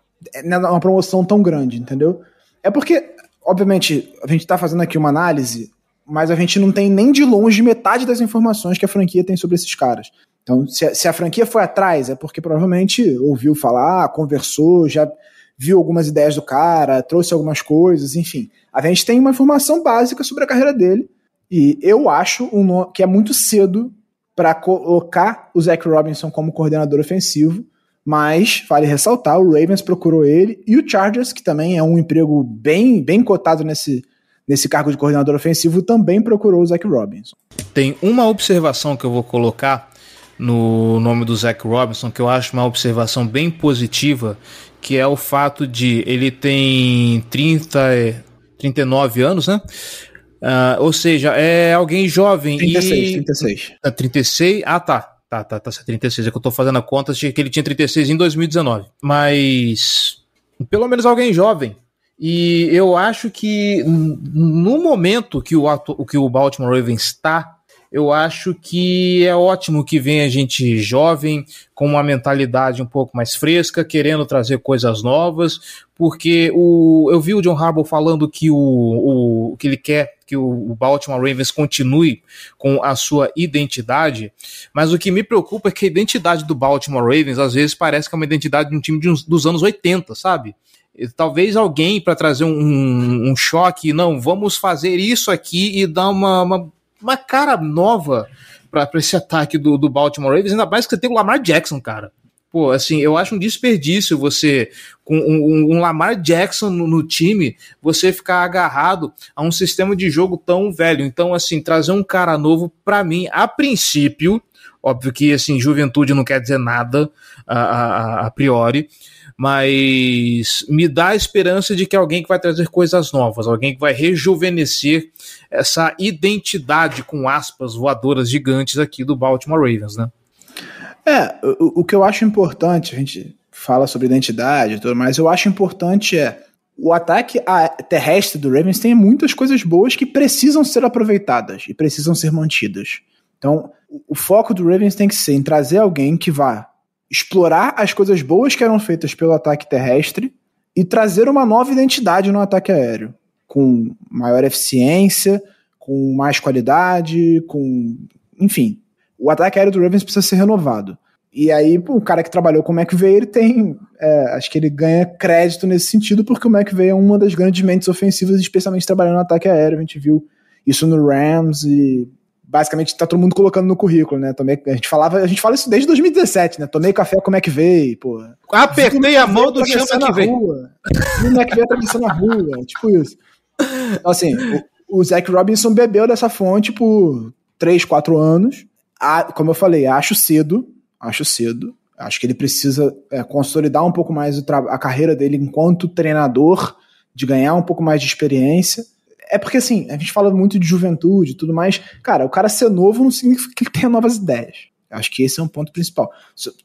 numa promoção tão grande, entendeu? É porque, obviamente, a gente tá fazendo aqui uma análise, mas a gente não tem nem de longe metade das informações que a franquia tem sobre esses caras. Então, se a, se a franquia foi atrás, é porque provavelmente ouviu falar, conversou, já viu algumas ideias do cara, trouxe algumas coisas, enfim. A gente tem uma informação básica sobre a carreira dele. E eu acho um, que é muito cedo para colocar o Zach Robinson como coordenador ofensivo, mas vale ressaltar, o Ravens procurou ele e o Chargers, que também é um emprego bem, bem cotado nesse, nesse cargo de coordenador ofensivo, também procurou o Zach Robinson. Tem uma observação que eu vou colocar no nome do Zach Robinson, que eu acho uma observação bem positiva, que é o fato de ele tem 30, 39 anos, né? Uh, ou seja, é alguém jovem 36, e... 36. 36? Ah, tá. Tá, tá, tá, 36. É que eu tô fazendo a conta, achei que ele tinha 36 em 2019. Mas, pelo menos alguém jovem. E eu acho que no momento que o, que o Baltimore Ravens está eu acho que é ótimo que venha gente jovem, com uma mentalidade um pouco mais fresca, querendo trazer coisas novas, porque o, eu vi o John Harbaugh falando que, o, o que ele quer que o Baltimore Ravens continue com a sua identidade, mas o que me preocupa é que a identidade do Baltimore Ravens às vezes parece que é uma identidade de um time uns, dos anos 80, sabe? talvez alguém para trazer um, um, choque, não, vamos fazer isso aqui e dar uma, uma uma cara nova para esse ataque do, do Baltimore Ravens, ainda mais que você tem o Lamar Jackson, cara. Pô, assim, eu acho um desperdício você, com um, um Lamar Jackson no, no, time, você ficar agarrado a um sistema de jogo tão velho. Então, assim, trazer um cara novo, para mim, a princípio, óbvio que, assim, juventude não quer dizer nada a, a, a priori, mas me dá a esperança de que alguém que vai trazer coisas novas, alguém que vai rejuvenescer essa identidade com aspas voadoras gigantes aqui do Baltimore Ravens, né? É, o, o que eu acho importante, a gente fala sobre identidade e tudo mais, eu acho importante é o ataque terrestre do Ravens tem muitas coisas boas que precisam ser aproveitadas e precisam ser mantidas. Então, o foco do Ravens tem que ser em trazer alguém que vá explorar as coisas boas que eram feitas pelo ataque terrestre e trazer uma nova identidade no ataque aéreo, com maior eficiência, com mais qualidade, com. Enfim, o ataque aéreo do Ravens precisa ser renovado. E aí, pô, o cara que trabalhou com o McVeigh, ele tem. É, acho que ele ganha crédito nesse sentido, porque o McVeigh é uma das grandes mentes ofensivas, especialmente trabalhando no ataque aéreo. A gente viu isso no Rams e basicamente tá todo mundo colocando no currículo, né? Tomei, a gente falava, a gente fala isso desde 2017, né? Tomei café com o McVeigh, pô. Apertei a mão do chão McVeigh. E o McVeigh atravessando a rua, tipo isso. Então, assim, o, o Zach Robinson bebeu dessa fonte por 3, 4 anos. A, como eu falei, acho cedo, acho cedo. Acho que ele precisa é, consolidar um pouco mais a carreira dele enquanto treinador, de ganhar um pouco mais de experiência é porque assim, a gente fala muito de juventude e tudo mais. Cara, o cara ser novo não significa que ele tenha novas ideias. Acho que esse é um ponto principal.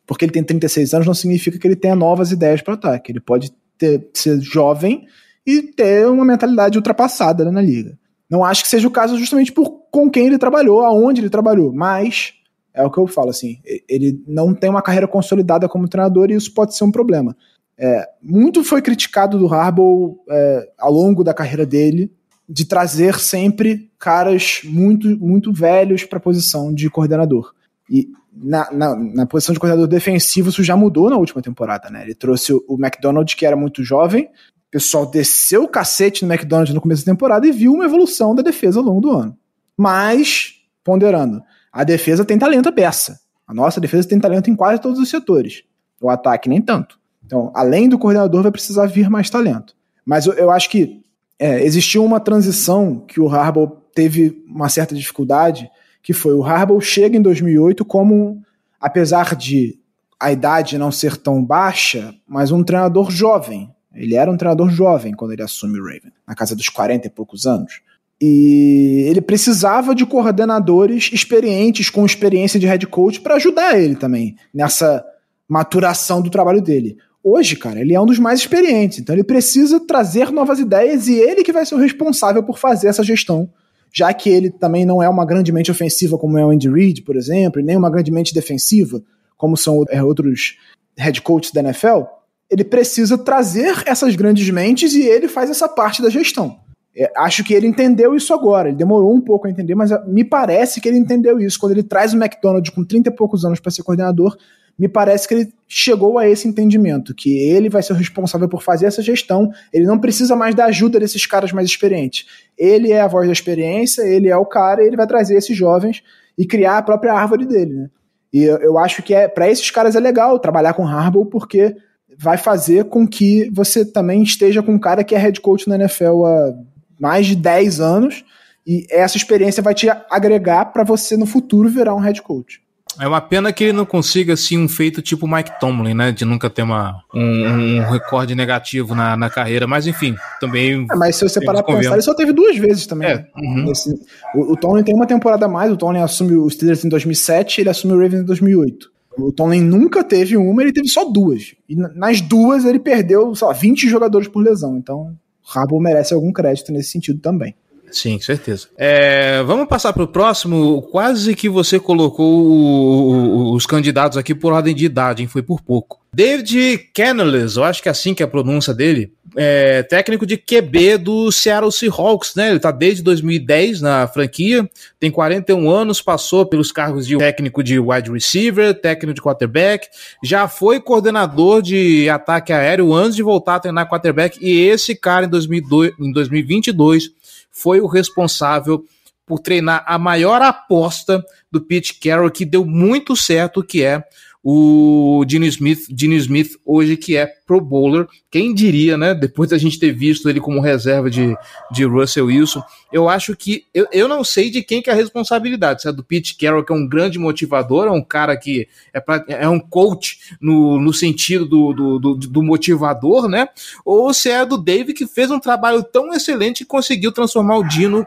Porque ele tem 36 anos não significa que ele tenha novas ideias para ataque. Ele pode ter, ser jovem e ter uma mentalidade ultrapassada né, na liga. Não acho que seja o caso justamente por com quem ele trabalhou, aonde ele trabalhou, mas é o que eu falo assim, ele não tem uma carreira consolidada como treinador e isso pode ser um problema. É, muito foi criticado do Harbaugh é, ao longo da carreira dele de trazer sempre caras muito, muito velhos para a posição de coordenador. E na, na, na, posição de coordenador defensivo isso já mudou na última temporada, né? Ele trouxe o, o McDonald, que era muito jovem, o pessoal desceu o cacete no McDonald no começo da temporada e viu uma evolução da defesa ao longo do ano. Mas, ponderando, a defesa tem talento a peça. A nossa defesa tem talento em quase todos os setores. O ataque nem tanto. Então, além do coordenador, vai precisar vir mais talento. Mas eu, eu acho que é, existiu uma transição que o Harbaugh teve uma certa dificuldade, que foi o Harbaugh chega em 2008 como, apesar de a idade não ser tão baixa, mas um treinador jovem. Ele era um treinador jovem quando ele assume o Raven, na casa dos 40 e poucos anos. E ele precisava de coordenadores experientes, com experiência de head coach, para ajudar ele também nessa maturação do trabalho dele. Hoje, cara, ele é um dos mais experientes, então ele precisa trazer novas ideias e ele que vai ser o responsável por fazer essa gestão, já que ele também não é uma grande mente ofensiva como é o Andy Reid, por exemplo, nem uma grande mente defensiva, como são é, outros head coach da NFL, ele precisa trazer essas grandes mentes e ele faz essa parte da gestão. É, acho que ele entendeu isso agora. Ele demorou um pouco a entender, mas me parece que ele entendeu isso. Quando ele traz o McDonald com 30 e poucos anos para ser coordenador, me parece que ele chegou a esse entendimento, que ele vai ser o responsável por fazer essa gestão, ele não precisa mais da ajuda desses caras mais experientes. Ele é a voz da experiência, ele é o cara, ele vai trazer esses jovens e criar a própria árvore dele, né? E eu, eu acho que é para esses caras é legal trabalhar com Harbaugh, porque vai fazer com que você também esteja com um cara que é head coach na NFL há mais de 10 anos, e essa experiência vai te agregar para você no futuro virar um head coach. É uma pena que ele não consiga, assim, um feito tipo Mike Tomlin, né? De nunca ter uma, um, um recorde negativo na, na carreira. Mas, enfim, também... É, mas se você parar pra pensar, ele só teve duas vezes também. É, uhum. Esse, o, o Tomlin tem uma temporada a mais. O Tomlin assume os Steelers em 2007 ele assume o Ravens em 2008. O Tomlin nunca teve uma, ele teve só duas. E nas duas ele perdeu, sei lá, 20 jogadores por lesão. Então, o Rabo merece algum crédito nesse sentido também. Sim, certeza. É, vamos passar para o próximo. Quase que você colocou os candidatos aqui por ordem de idade, hein? foi por pouco. David Canales, eu acho que é assim que é a pronúncia dele, é técnico de QB do Seattle Seahawks, né? Ele está desde 2010 na franquia, tem 41 anos, passou pelos cargos de técnico de wide receiver, técnico de quarterback, já foi coordenador de ataque aéreo antes de voltar a treinar quarterback, e esse cara em, 2002, em 2022 foi o responsável por treinar a maior aposta do Pete Carroll, que deu muito certo, que é o Dino Smith, Dino Smith hoje que é pro bowler, quem diria, né, depois da gente ter visto ele como reserva de, de Russell Wilson, eu acho que, eu, eu não sei de quem que é a responsabilidade, se é do Pete Carroll, que é um grande motivador, é um cara que é, pra, é um coach no, no sentido do, do, do, do motivador, né, ou se é do Dave, que fez um trabalho tão excelente que conseguiu transformar o Dino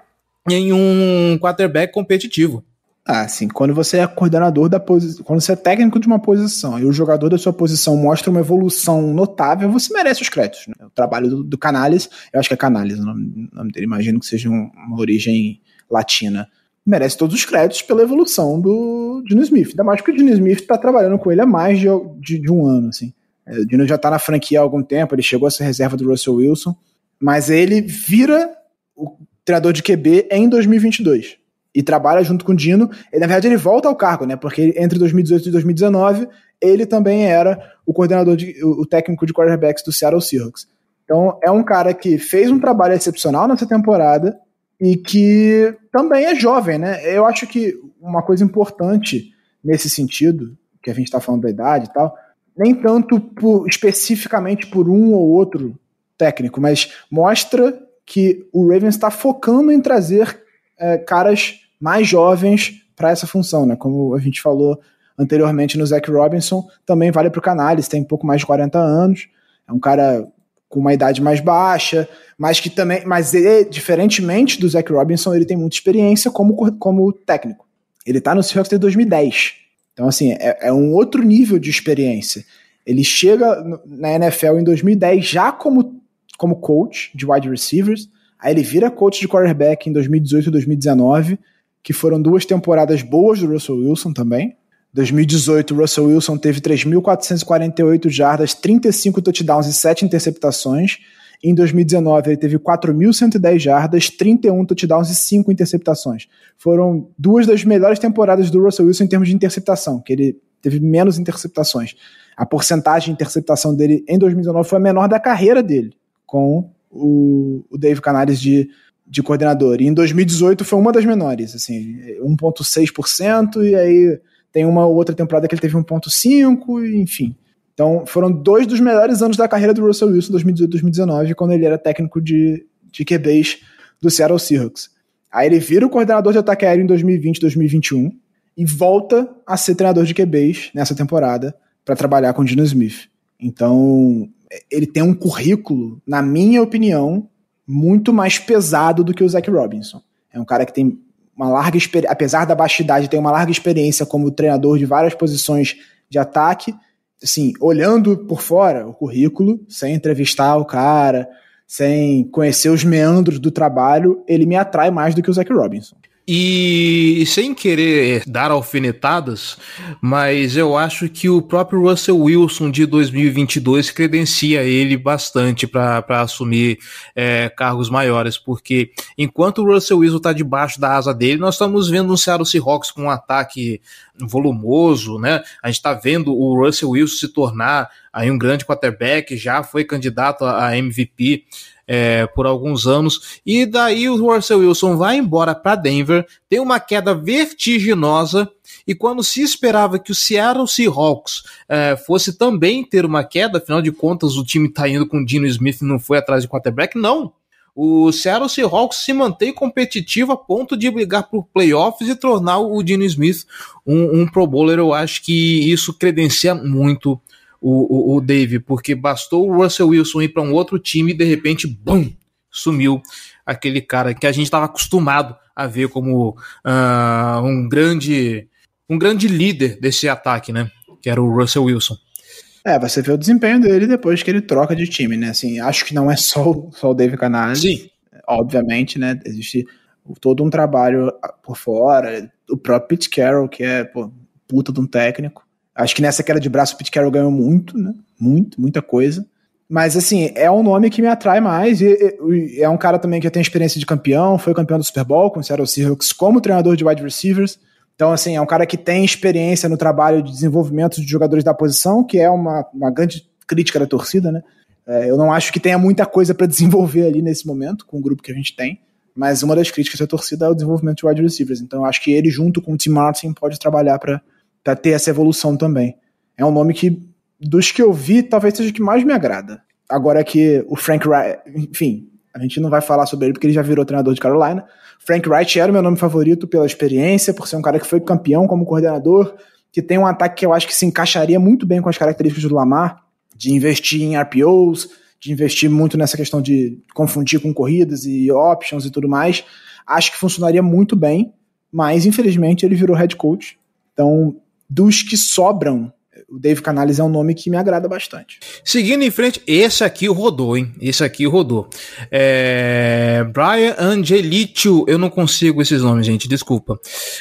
em um quarterback competitivo. Ah, sim. Quando você é coordenador da posição, quando você é técnico de uma posição e o jogador da sua posição mostra uma evolução notável, você merece os créditos. Né? O trabalho do, do Canales, eu acho que é Canales o nome, dele, imagino que seja um, uma origem latina. Merece todos os créditos pela evolução do Dino Smith. Ainda mais porque o Dino Smith está trabalhando com ele há mais de, de, de um ano. Assim. É, o Dino já está na franquia há algum tempo, ele chegou a ser reserva do Russell Wilson, mas ele vira o treinador de QB em 2022 e trabalha junto com o Dino. E, na verdade, ele volta ao cargo, né? Porque entre 2018 e 2019, ele também era o coordenador, de, o técnico de quarterbacks do Seattle Seahawks. Então, é um cara que fez um trabalho excepcional nessa temporada e que também é jovem, né? Eu acho que uma coisa importante nesse sentido, que a gente está falando da idade e tal, nem tanto por, especificamente por um ou outro técnico, mas mostra que o Ravens está focando em trazer é, caras mais jovens para essa função, né? Como a gente falou anteriormente no Zach Robinson, também vale para o Canales, tem um pouco mais de 40 anos, é um cara com uma idade mais baixa, mas que também, mas ele, diferentemente do Zach Robinson, ele tem muita experiência como, como técnico. Ele está no Seahawks desde 2010. Então, assim, é, é, um outro nível de experiência. Ele chega na NFL em 2010 já como, como coach de wide receivers, Aí ele vira coach de quarterback em 2018 e 2019, que foram duas temporadas boas do Russell Wilson também. 2018, o Russell Wilson teve 3.448 jardas, 35 touchdowns e 7 interceptações. Em 2019, ele teve 4.110 jardas, 31 touchdowns e 5 interceptações. Foram duas das melhores temporadas do Russell Wilson em termos de interceptação, que ele teve menos interceptações. A porcentagem de interceptação dele em 2019 foi a menor da carreira dele, com o, o Dave Canales de, de coordenador. E em 2018 foi uma das menores, assim, 1,6%, e aí tem uma outra temporada que ele teve 1,5%, enfim. Então foram dois dos melhores anos da carreira do Russell Wilson, 2018 e 2019, quando ele era técnico de, de QBs do Seattle Seahawks. Aí ele vira o coordenador de ataque aéreo em 2020 2021 e volta a ser treinador de QBs nessa temporada para trabalhar com o Dino Smith. Então, ele tem um currículo, na minha opinião, muito mais pesado do que o Zach Robinson. É um cara que tem uma larga experiência, apesar da baixa idade, tem uma larga experiência como treinador de várias posições de ataque. Assim, olhando por fora o currículo, sem entrevistar o cara, sem conhecer os meandros do trabalho, ele me atrai mais do que o Zach Robinson. E sem querer dar alfinetadas, mas eu acho que o próprio Russell Wilson de 2022 credencia ele bastante para assumir é, cargos maiores, porque enquanto o Russell Wilson está debaixo da asa dele, nós estamos vendo um Seattle Seahawks com um ataque volumoso, né? A gente está vendo o Russell Wilson se tornar aí um grande quarterback, já foi candidato a MVP é, por alguns anos. E daí o Russell Wilson vai embora para Denver, tem uma queda vertiginosa. E quando se esperava que o Seattle Seahawks é, fosse também ter uma queda, afinal de contas o time está indo com o Dino Smith não foi atrás de quarterback, não. O Seattle Seahawks se mantém competitivo a ponto de brigar por playoffs e tornar o Dino Smith um, um Pro Bowler. Eu acho que isso credencia muito o, o, o Dave, porque bastou o Russell Wilson ir para um outro time e de repente, bum, sumiu aquele cara que a gente estava acostumado a ver como uh, um grande um grande líder desse ataque, né? Que era o Russell Wilson. É, você vê o desempenho dele depois que ele troca de time, né? Assim, acho que não é só, só o Dave Canales. Sim. Obviamente, né? Existe todo um trabalho por fora. O próprio Pete Carroll, que é pô, puta de um técnico. Acho que nessa queda de braço o Pete Carroll ganhou muito, né? Muito, muita coisa. Mas, assim, é um nome que me atrai mais. E, e, é um cara também que tem experiência de campeão, foi campeão do Super Bowl com o Seattle Seahawks como treinador de wide receivers. Então, assim, é um cara que tem experiência no trabalho de desenvolvimento de jogadores da posição, que é uma, uma grande crítica da torcida, né? É, eu não acho que tenha muita coisa para desenvolver ali nesse momento, com o grupo que a gente tem. Mas uma das críticas da torcida é o desenvolvimento de wide receivers. Então, eu acho que ele, junto com o Tim Martin, pode trabalhar para para ter essa evolução também. É um nome que, dos que eu vi, talvez seja o que mais me agrada. Agora que o Frank Wright, enfim, a gente não vai falar sobre ele porque ele já virou treinador de Carolina. Frank Wright era o meu nome favorito pela experiência, por ser um cara que foi campeão como coordenador, que tem um ataque que eu acho que se encaixaria muito bem com as características do Lamar, de investir em RPOs, de investir muito nessa questão de confundir com corridas e options e tudo mais. Acho que funcionaria muito bem, mas infelizmente ele virou head coach. Então, dos que sobram, o Dave Canales é um nome que me agrada bastante. Seguindo em frente, esse aqui rodou, hein? Esse aqui rodou. É... Brian Angelicio, eu não consigo esses nomes, gente, desculpa.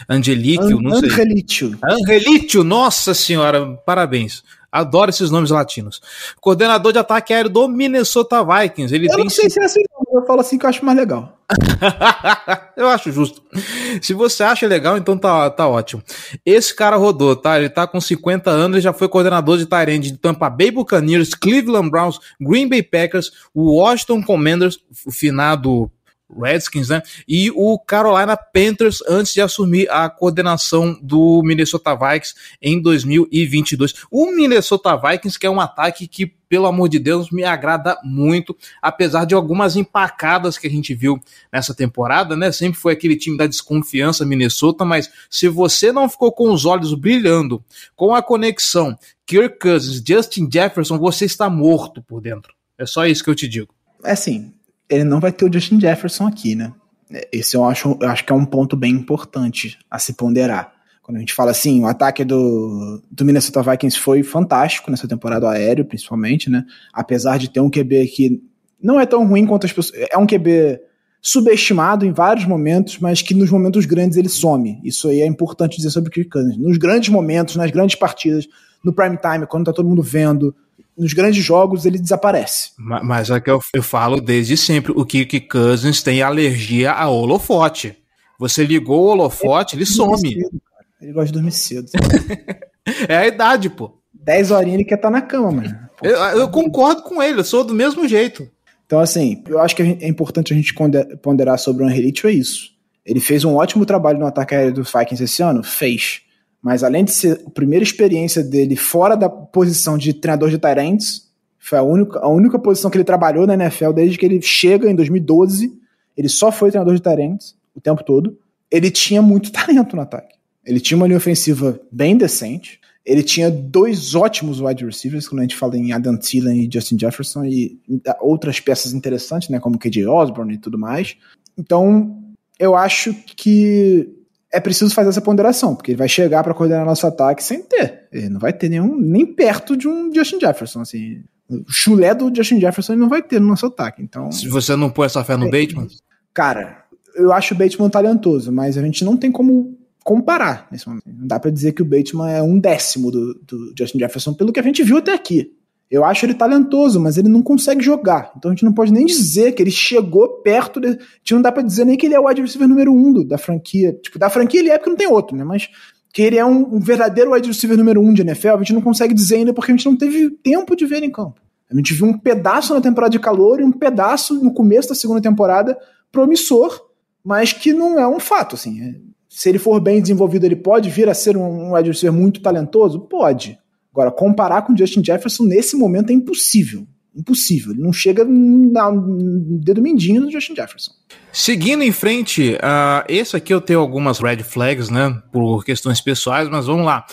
Angelicio, An não sei. Angelicio. Angelicio, nossa senhora, parabéns. Adoro esses nomes latinos. Coordenador de ataque aéreo do Minnesota Vikings. Ele eu tem não sei se é assim, eu falo assim que eu acho mais legal. eu acho justo. Se você acha legal, então tá, tá ótimo. Esse cara rodou, tá? Ele tá com 50 anos, já foi coordenador de Tyrande de Tampa Bay Buccaneers, Cleveland Browns, Green Bay Packers, Washington Commanders, o finado Redskins, né? E o Carolina Panthers antes de assumir a coordenação do Minnesota Vikings em 2022. O Minnesota Vikings que é um ataque que, pelo amor de Deus, me agrada muito, apesar de algumas empacadas que a gente viu nessa temporada, né? Sempre foi aquele time da desconfiança Minnesota, mas se você não ficou com os olhos brilhando com a conexão Kirk Cousins, Justin Jefferson, você está morto por dentro. É só isso que eu te digo. É assim, ele não vai ter o Justin Jefferson aqui, né? Esse eu acho, eu acho que é um ponto bem importante a se ponderar. Quando a gente fala assim, o ataque do, do Minnesota Vikings foi fantástico nessa temporada aéreo, principalmente, né? Apesar de ter um QB que não é tão ruim quanto as pessoas. É um QB subestimado em vários momentos, mas que nos momentos grandes ele some. Isso aí é importante dizer sobre o Kirk Cousins. Nos grandes momentos, nas grandes partidas, no prime time, quando tá todo mundo vendo, nos grandes jogos ele desaparece. Mas, mas é que eu, eu falo desde sempre, o Kirk Cousins tem alergia a holofote. Você ligou o holofote, ele, ele some. Cedo, ele gosta de dormir cedo. é a idade, pô. 10 horinhas ele quer estar tá na cama, mano. Eu, eu, concordo com ele, eu sou do mesmo jeito. Então, assim, eu acho que é importante a gente ponderar sobre o Angelito é isso. Ele fez um ótimo trabalho no ataque aéreo do Vikings esse ano? Fez. Mas além de ser a primeira experiência dele fora da posição de treinador de Tyrants, foi a única, a única posição que ele trabalhou na NFL desde que ele chega em 2012. Ele só foi treinador de Tyrants o tempo todo. Ele tinha muito talento no ataque. Ele tinha uma linha ofensiva bem decente. Ele tinha dois ótimos wide receivers, quando a gente fala em Adam Thielen e Justin Jefferson, e outras peças interessantes, né, como KJ Osborne e tudo mais. Então, eu acho que é preciso fazer essa ponderação, porque ele vai chegar para coordenar nosso ataque sem ter. Ele não vai ter nenhum, nem perto de um Justin Jefferson, assim. O chulé do Justin Jefferson ele não vai ter no nosso ataque, então... Se você não pôr essa fé no é, Bateman? Cara, eu acho o Bateman talentoso, mas a gente não tem como comparar nesse momento. Não dá para dizer que o Bateman é um décimo do, do Justin Jefferson pelo que a gente viu até aqui. Eu acho ele talentoso, mas ele não consegue jogar. Então a gente não pode nem dizer que ele chegou perto. De... A gente não dá pra dizer nem que ele é o wide receiver número um do, da franquia. Tipo, da franquia ele é porque não tem outro, né? Mas que ele é um, um verdadeiro wide receiver número um de NFL, a gente não consegue dizer ainda porque a gente não teve tempo de ver em campo. A gente viu um pedaço na temporada de calor e um pedaço no começo da segunda temporada promissor, mas que não é um fato, assim. Se ele for bem desenvolvido, ele pode vir a ser um, um receiver muito talentoso? Pode. Agora, comparar com Justin Jefferson nesse momento é impossível. Impossível. Ele não chega no dedo mindinho do Justin Jefferson. Seguindo em frente, uh, esse aqui eu tenho algumas red flags, né? Por questões pessoais, mas vamos lá.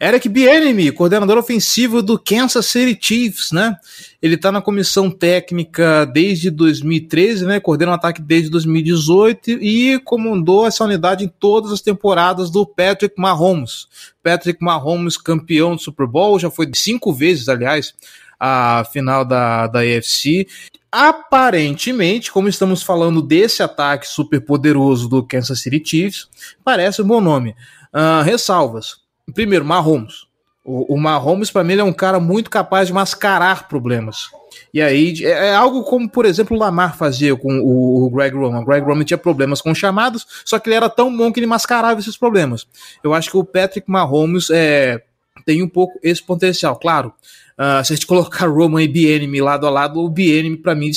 Eric Bieniemy, coordenador ofensivo do Kansas City Chiefs, né? Ele tá na comissão técnica desde 2013, né? Coordena o ataque desde 2018 e comandou essa unidade em todas as temporadas do Patrick Mahomes. Patrick Mahomes, campeão do Super Bowl, já foi cinco vezes, aliás, a final da, da AFC aparentemente, como estamos falando desse ataque super poderoso do Kansas City Chiefs, parece um bom nome. Uh, ressalvas. Primeiro, Mahomes. O, o Mahomes, para mim, ele é um cara muito capaz de mascarar problemas. E aí, é, é algo como, por exemplo, o Lamar fazia com o, Greg Roman. O Greg Roman tinha problemas com chamados, só que ele era tão bom que ele mascarava esses problemas. Eu acho que o Patrick Mahomes é, tem um pouco esse potencial. Claro, Uh, se a gente colocar Roman e Bienemy lado a lado, o Bienemy para mim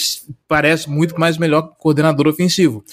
parece muito mais melhor coordenador ofensivo.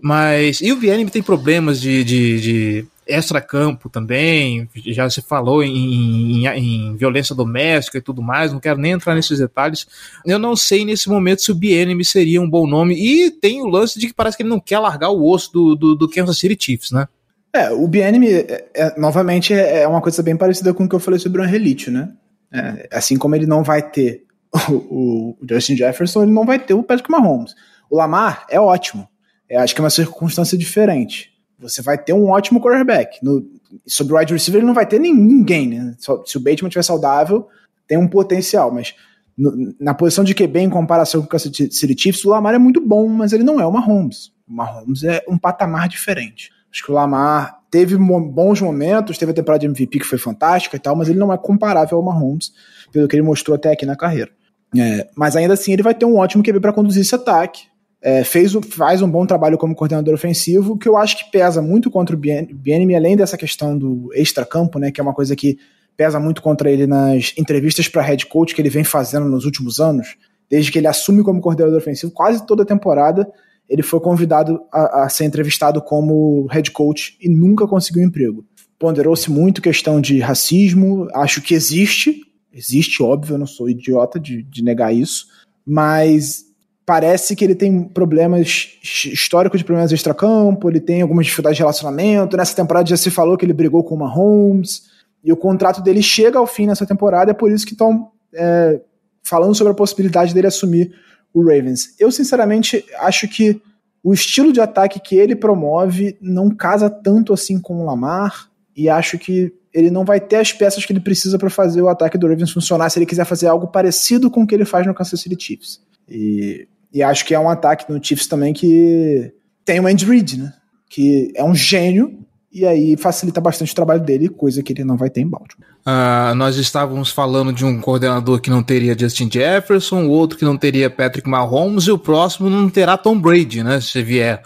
Mas e o Bienemy tem problemas de, de, de extra-campo também, já se falou em, em, em, violência doméstica e tudo mais, não quero nem entrar nesses detalhes. Eu não sei nesse momento se o Bienemy seria um bom nome, e tem o lance de que parece que ele não quer largar o osso do, do, do Kansas City Chiefs, né? É, o Bienemy, é, é, novamente, é, é uma coisa bem parecida com o que eu falei sobre o Angelito, né? É, assim como ele não vai ter o, o, Justin Jefferson, ele não vai ter o Patrick Mahomes. O Lamar é ótimo. É, acho que é uma circunstância diferente. Você vai ter um ótimo quarterback. No, sobre o wide receiver, ele não vai ter ninguém. Né? Se o Bateman estiver saudável, tem um potencial. Mas no, na posição de QB, em comparação com o Kansas City Chiefs, o Lamar é muito bom, mas ele não é o Mahomes. O Mahomes é um patamar diferente. Acho que o Lamar teve bons momentos, teve a temporada de MVP que foi fantástica e tal, mas ele não é comparável ao Mahomes, pelo que ele mostrou até aqui na carreira. É, mas ainda assim ele vai ter um ótimo QB para conduzir esse ataque. É, fez, faz um bom trabalho como coordenador ofensivo, que eu acho que pesa muito contra o Bienemy, além dessa questão do extra-campo, né, que é uma coisa que pesa muito contra ele nas entrevistas para head coach que ele vem fazendo nos últimos anos, desde que ele assume como coordenador ofensivo, quase toda a temporada ele foi convidado a, a ser entrevistado como head coach e nunca conseguiu emprego. Ponderou-se muito questão de racismo, acho que existe, existe, óbvio, eu não sou idiota de, de negar isso, mas parece que ele tem problemas históricos de problemas extracampo, ele tem algumas dificuldades de relacionamento. Nessa temporada já se falou que ele brigou com o Mahomes, e o contrato dele chega ao fim nessa temporada, é por isso que estão é, falando sobre a possibilidade dele assumir o Ravens. Eu, sinceramente, acho que o estilo de ataque que ele promove não casa tanto assim com o Lamar, e acho que ele não vai ter as peças que ele precisa para fazer o ataque do Ravens funcionar se ele quiser fazer algo parecido com o que ele faz no Kansas City Chiefs. E, e acho que é um ataque no Chiefs também que tem o Andy Reid, né? Que é um gênio e aí facilita bastante o trabalho dele, coisa que ele não vai ter em Baltimore. Uh, nós estávamos falando de um coordenador que não teria Justin Jefferson, outro que não teria Patrick Mahomes e o próximo não terá Tom Brady, né? Se vier.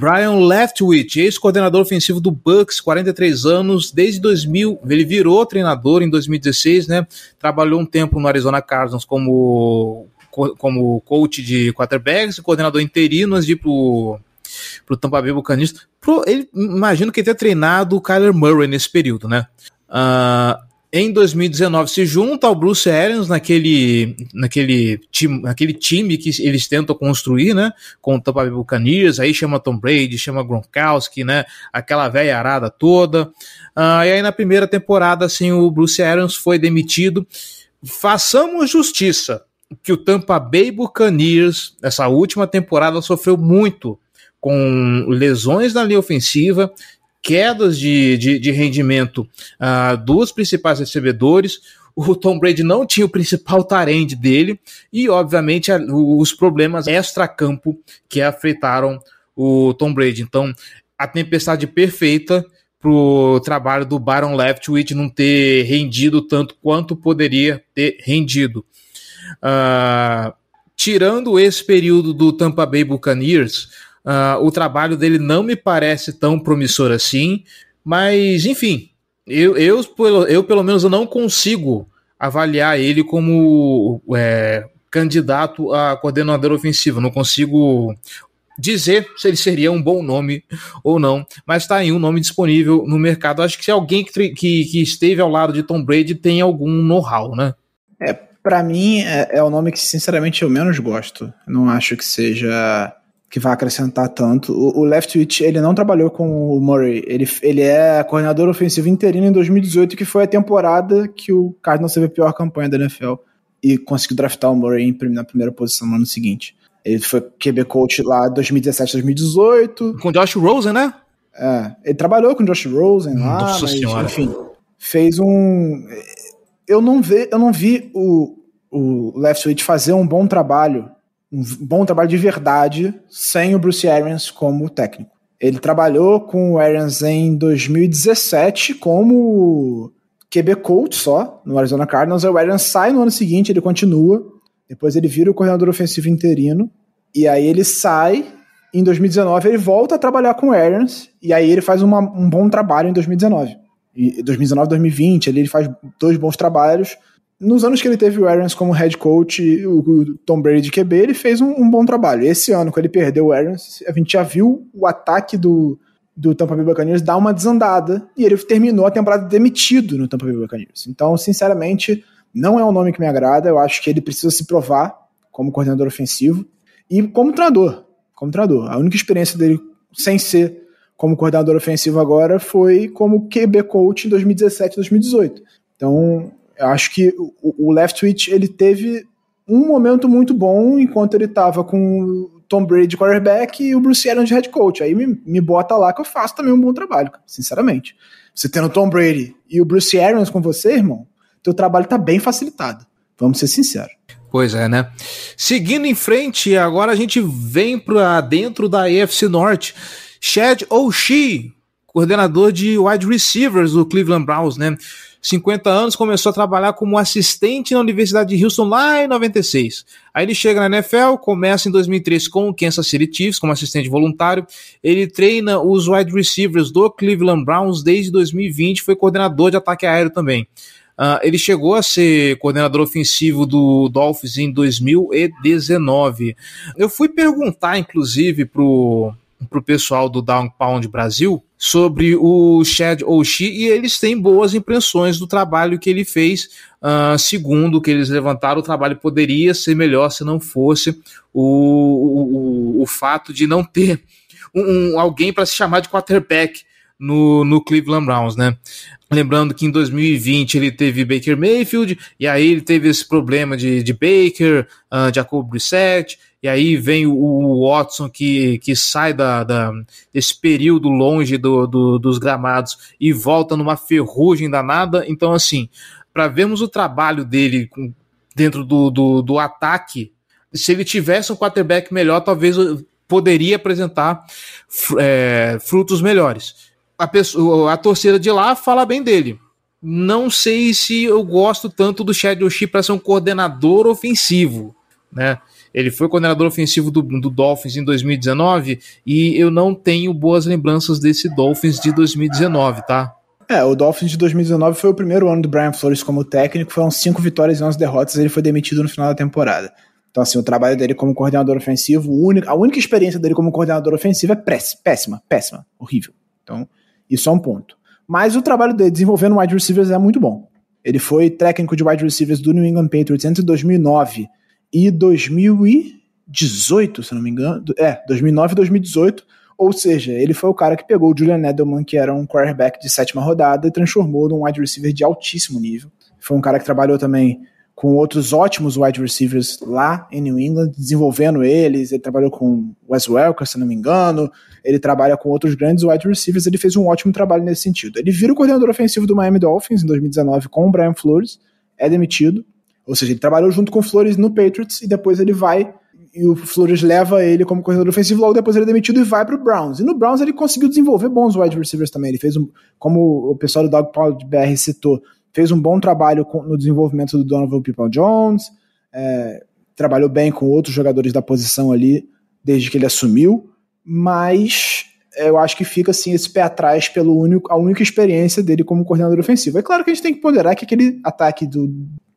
Brian Leftwich, ex-coordenador ofensivo do Bucks, 43 anos, desde 2000. Ele virou treinador em 2016, né? Trabalhou um tempo no Arizona Cardinals como como coach de quarterbacks, coordenador interino antes de pro pro Tampa Bay Buccaneers. Pro, ele, imagino que ele tenha treinado o Kyler Murray nesse período, né? Uh, em 2019 se junta ao Bruce Arians naquele, naquele, time, naquele time que eles tentam construir, né? Com o Tampa Bay Buccaneers, aí chama Tom Brady, chama Gronkowski, né? Aquela velha arada toda. Uh, e aí na primeira temporada, assim, o Bruce Arians foi demitido. Façamos justiça que o Tampa Bay Buccaneers, essa última temporada, sofreu muito com lesões na linha ofensiva, quedas de, de, de rendimento uh, dos principais recebedores. O Tom Brady não tinha o principal tarende dele e, obviamente, a, os problemas extra-campo que afetaram o Tom Brady. Então, a tempestade perfeita pro trabalho do Baron Leftwich não ter rendido tanto quanto poderia ter rendido. Uh, tirando esse período do Tampa Bay Buccaneers, uh, o trabalho dele não me parece tão promissor assim, mas enfim, eu, eu, eu pelo menos eu não consigo avaliar ele como é, candidato a coordenador ofensivo, não consigo dizer se ele seria um bom nome ou não, mas está aí um nome disponível no mercado. Acho que se alguém que, que, que esteve ao lado de Tom Brady tem algum know-how, né? É, para mim é, é, o nome que sinceramente eu menos gosto. Não acho que seja que vai acrescentar tanto. O, o Leftwich, ele não trabalhou com o Murray, ele, ele é coordenador ofensivo interino em 2018, que foi a temporada que o Cardinals teve a pior campanha da NFL e conseguiu draftar o Murray na primeira posição no ano seguinte. Ele foi QB coach lá 2017, 2018. Com Josh Rosen, né? É, ele trabalhou com Josh Rosen lá, Nossa mas, senhora. enfim, fez um. Eu não, vi, eu não vi o, o Leftwich fazer um bom trabalho, um bom trabalho de verdade, sem o Bruce Arians como técnico. Ele trabalhou com o Arians em 2017 como QB coach só, no Arizona Cardinals. O Arians sai no ano seguinte, ele continua. Depois ele vira o coordenador ofensivo interino. E aí ele sai. Em 2019 ele volta a trabalhar com o Arians. E aí ele faz uma, um bom trabalho em 2019. E 2019, 2020, ele faz dois bons trabalhos. Nos anos que ele teve o Arians como head coach, o, Tom Brady de QB, ele fez um, um, bom trabalho. Esse ano, quando ele perdeu o Arians, a gente já viu o ataque do, do Tampa Bay Buccaneers dar uma desandada e ele terminou a temporada demitido no Tampa Bay Buccaneers. Então, sinceramente, não é um nome que me agrada. Eu acho que ele precisa se provar como coordenador ofensivo e como treinador. Como treinador. A única experiência dele sem ser como coordenador ofensivo agora foi como QB coach em 2017 2018. Então, eu acho que o, o Leftwich ele teve um momento muito bom enquanto ele estava com o Tom Brady quarterback e o Bruce Arians de head coach. Aí me, me bota lá que eu faço também um bom trabalho, sinceramente. Você tendo Tom Brady e o Bruce Arians com você, irmão, teu trabalho está bem facilitado. Vamos ser sinceros. Pois é, né? Seguindo em frente, agora a gente vem para dentro da AFC Norte. Chad O'Shea, coordenador de wide receivers do Cleveland Browns, né? 50 anos, começou a trabalhar como assistente na Universidade de Houston lá em 96. Aí ele chega na NFL, começa em 2003 com o Kansas City Chiefs como assistente voluntário. Ele treina os wide receivers do Cleveland Browns desde 2020, foi coordenador de ataque aéreo também. Uh, ele chegou a ser coordenador ofensivo do Dolphins em 2019. Eu fui perguntar, inclusive, pro, pro pessoal do Down Pound Brasil sobre o Chad Oshie e eles têm boas impressões do trabalho que ele fez. Uh, segundo o que eles levantaram, o trabalho poderia ser melhor se não fosse o, o, o fato de não ter um, um alguém para se chamar de quarterback no, no Cleveland Browns, né? Lembrando que em 2020 ele teve Baker Mayfield, e aí ele teve esse problema de, de Baker, uh, Jacob Brissett, e aí vem o, Watson que, que sai da, da, desse período longe do, do, dos gramados e volta numa ferrugem danada. Então, assim, para vermos o trabalho dele com, dentro do, do, do ataque, se ele tivesse um quarterback melhor, talvez poderia apresentar é, frutos melhores a, pessoa, a torcida de lá fala bem dele. Não sei se eu gosto tanto do Chad Oshie para ser um coordenador ofensivo, né? Ele foi coordenador ofensivo do, do Dolphins em 2019 e eu não tenho boas lembranças desse Dolphins de 2019, tá? É, o Dolphins de 2019 foi o primeiro ano do Brian Flores como técnico, foram cinco vitórias e 11 derrotas, ele foi demitido no final da temporada. Então, assim, o trabalho dele como coordenador ofensivo, a única experiência dele como coordenador ofensivo é péssima, péssima, horrível. Então, isso é um ponto. Mas o trabalho dele desenvolvendo wide receivers é muito bom. Ele foi técnico de wide receivers do New England Patriots entre 2009 e 2018, se não me engano. É, 2009 e 2018. Ou seja, ele foi o cara que pegou o Julian Edelman, que era um quarterback de sétima rodada, e transformou num wide receiver de altíssimo nível. Foi um cara que trabalhou também com outros ótimos wide receivers lá em New England, desenvolvendo eles. Ele trabalhou com Wes Welker, se não me engano. Ele trabalha com outros grandes wide receivers. Ele fez um ótimo trabalho nesse sentido. Ele vira o coordenador ofensivo do Miami Dolphins em 2019 com o Brian Flores, é demitido. Ou seja, ele trabalhou junto com o Flores no Patriots e depois ele vai e o Flores leva ele como corredor ofensivo, logo depois ele é demitido e vai pro Browns. E no Browns ele conseguiu desenvolver bons wide receivers também. Ele fez um, como o pessoal do Dog Pound BR citou, fez um bom trabalho com, no desenvolvimento do Donovan People Jones, é, trabalhou bem com outros jogadores da posição ali desde que ele assumiu, mas eu acho que fica assim esse pé atrás pelo único, a única experiência dele como coordenador ofensivo. É claro que a gente tem que ponderar que aquele ataque do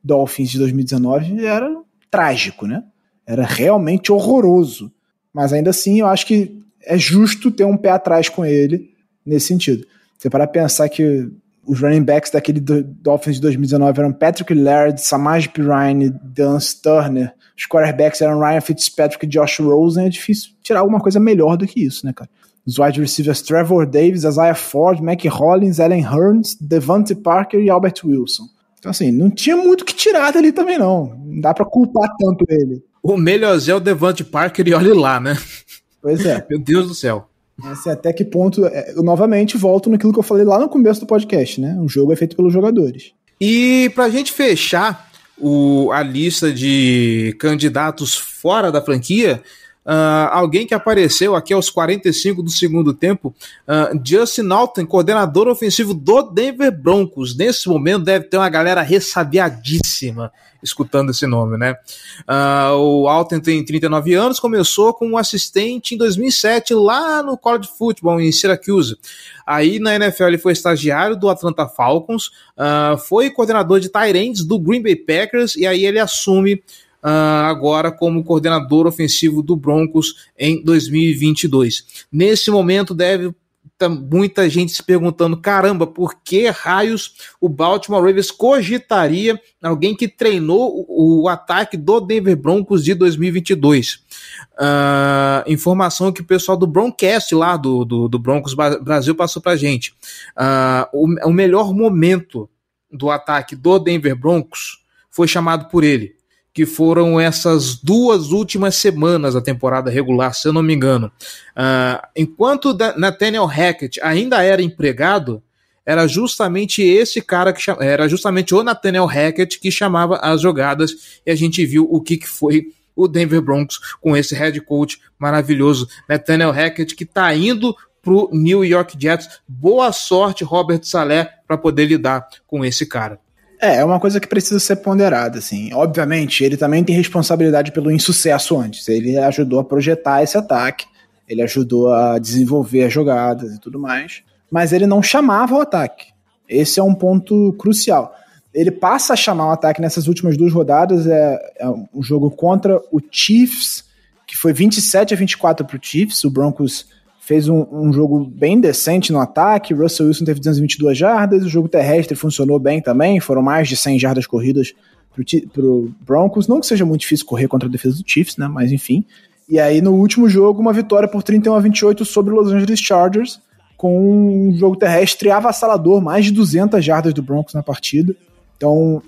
Dolphins de 2019 era trágico, né? Era realmente horroroso. Mas ainda assim, eu acho que é justo ter um pé atrás com ele nesse sentido. Você para pensar que os running backs daquele Dolphins de 2019 eram Patrick Laird, Samaj Pirine, Dan Turner. Os quarterbacks eram Ryan Fitzpatrick e Josh Rosen. É difícil tirar alguma coisa melhor do que isso, né, cara? Os wide receivers Trevor Davis, Isaiah Ford, Mac Hollins, Allen Hearns, Devante Parker e Albert Wilson. Então, assim, não tinha muito que tirar dali também, não. Não dá pra culpar tanto ele. O melhorzinho é o Devante Parker e olhe lá, né? Pois é. Meu Deus do céu. Assim, até que ponto. É, eu novamente volto naquilo que eu falei lá no começo do podcast, né? O jogo é feito pelos jogadores. E pra gente fechar o, a lista de candidatos fora da franquia, Uh, alguém que apareceu aqui aos 45 do segundo tempo, uh, Justin Alton, coordenador ofensivo do Denver Broncos. Nesse momento deve ter uma galera ressabiadíssima escutando esse nome, né? Uh, o Alton tem 39 anos, começou como assistente em 2007 lá no College Football em Syracuse. Aí na NFL ele foi estagiário do Atlanta Falcons, foi coordenador de Tyrants do Green Bay Packers e aí ele assume uh, agora como coordenador ofensivo do Broncos em 2022. Nesse momento deve muita gente se perguntando: caramba, por que raios o Baltimore Ravens cogitaria alguém que treinou o, o ataque do Denver Broncos de 2022? Uh, informação que o pessoal do Broncast lá do, do, do Broncos Brasil passou pra gente. Uh, o, o melhor momento do ataque do Denver Broncos foi chamado por ele que foram essas duas últimas semanas da temporada regular, se eu não me engano. Uh, enquanto Nathaniel Hackett ainda era empregado, era justamente esse cara que era justamente o Nathaniel Hackett que chamava as jogadas e a gente viu o que, que foi o Denver Broncos com esse head coach maravilhoso, Nathaniel Hackett, que está indo pro New York Jets. Boa sorte, Robert Saleh, para poder lidar com esse cara. É, é uma coisa que precisa ser ponderada, assim. Obviamente, ele também tem responsabilidade pelo insucesso antes. Ele ajudou a projetar esse ataque, ele ajudou a desenvolver as jogadas e tudo mais, mas ele não chamava o ataque. Esse é um ponto crucial. Ele passa a chamar o ataque nessas últimas duas rodadas, é, é um jogo contra o Chiefs, que foi 27 a 24 para o Chiefs, o Broncos fez um, um, jogo bem decente no ataque. Russell Wilson teve 222 jardas. O jogo terrestre funcionou bem também. Foram mais de 100 jardas corridas para o Broncos. Não que seja muito difícil correr contra a defesa do Chiefs, né? Mas enfim. E aí no último jogo, uma vitória por 31 a 28 sobre os Los Angeles Chargers, com um jogo terrestre avassalador, mais de 200 jardas do Broncos na partida. Então,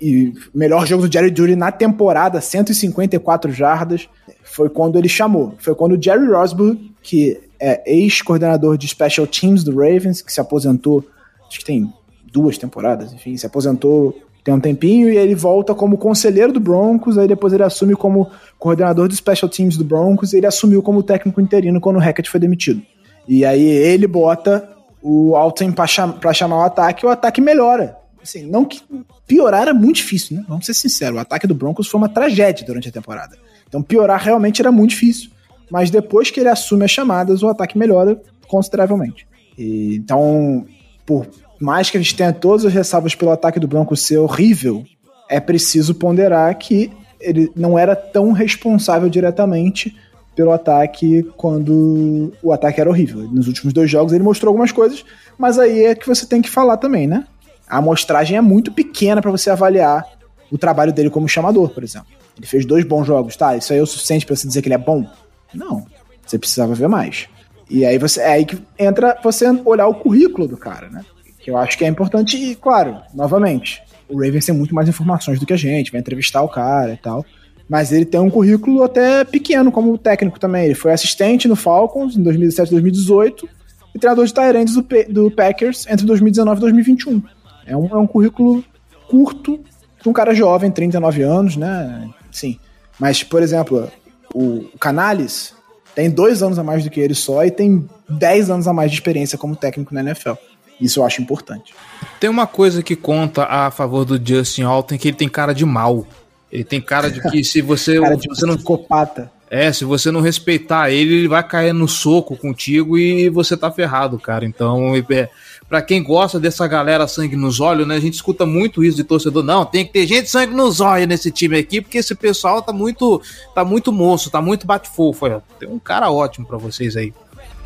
e melhor jogo do Jerry Judy na temporada, 154 jardas, foi quando ele chamou. Foi quando o Jerry Rosburg, que é ex-coordenador de Special Teams do Ravens, que se aposentou, acho que tem duas temporadas, enfim, se aposentou tem um tempinho e ele volta como conselheiro do Broncos, aí depois ele assume como coordenador de Special Teams do Broncos e ele assumiu como técnico interino quando o Hackett foi demitido. E aí ele bota o Alton para chamar o ataque, e o ataque melhora. Assim, não que piorar era muito difícil, né? Vamos ser sinceros, o ataque do Broncos foi uma tragédia durante a temporada. Então piorar realmente era muito difícil. Mas depois que ele assume as chamadas, o ataque melhora consideravelmente. E, então, por mais que a gente tenha todas as ressalvas pelo ataque do Broncos ser horrível, é preciso ponderar que ele não era tão responsável diretamente pelo ataque quando o ataque era horrível. Nos últimos dois jogos ele mostrou algumas coisas, mas aí é que você tem que falar também, né? A amostragem é muito pequena para você avaliar o trabalho dele como chamador, por exemplo. Ele fez dois bons jogos, tá? Isso aí é o suficiente para você dizer que ele é bom? Não. Você precisava ver mais. E aí você é aí que entra você olhar o currículo do cara, né? Que eu acho que é importante e, claro, novamente, o Ravens tem muito mais informações do que a gente, vai entrevistar o cara e tal. Mas ele tem um currículo até pequeno como técnico também. Ele foi assistente no Falcons em 2017 e 2018 e treinador de Tyrants do, do Packers entre 2019 e 2021. É um, é um currículo curto de um cara jovem, 39 anos, né? Sim. Mas, por exemplo, O Canales tem dois anos a mais do que ele só e tem dez anos a mais de experiência como técnico na NFL. Isso eu acho importante. Tem uma coisa que conta a favor do Justin Alton que ele tem cara de mal. Ele tem cara de que se você, cara de você não psicopata. É, se você não respeitar ele, ele vai cair no soco contigo e você tá ferrado, cara. Então, é, para quem gosta dessa galera sangue nos olhos, né? A gente escuta muito isso de torcedor. Não, tem que ter gente sangue nos olhos nesse time aqui, porque esse pessoal tá muito, tá muito moço, tá muito bate-fofo. Tem um cara ótimo para vocês aí.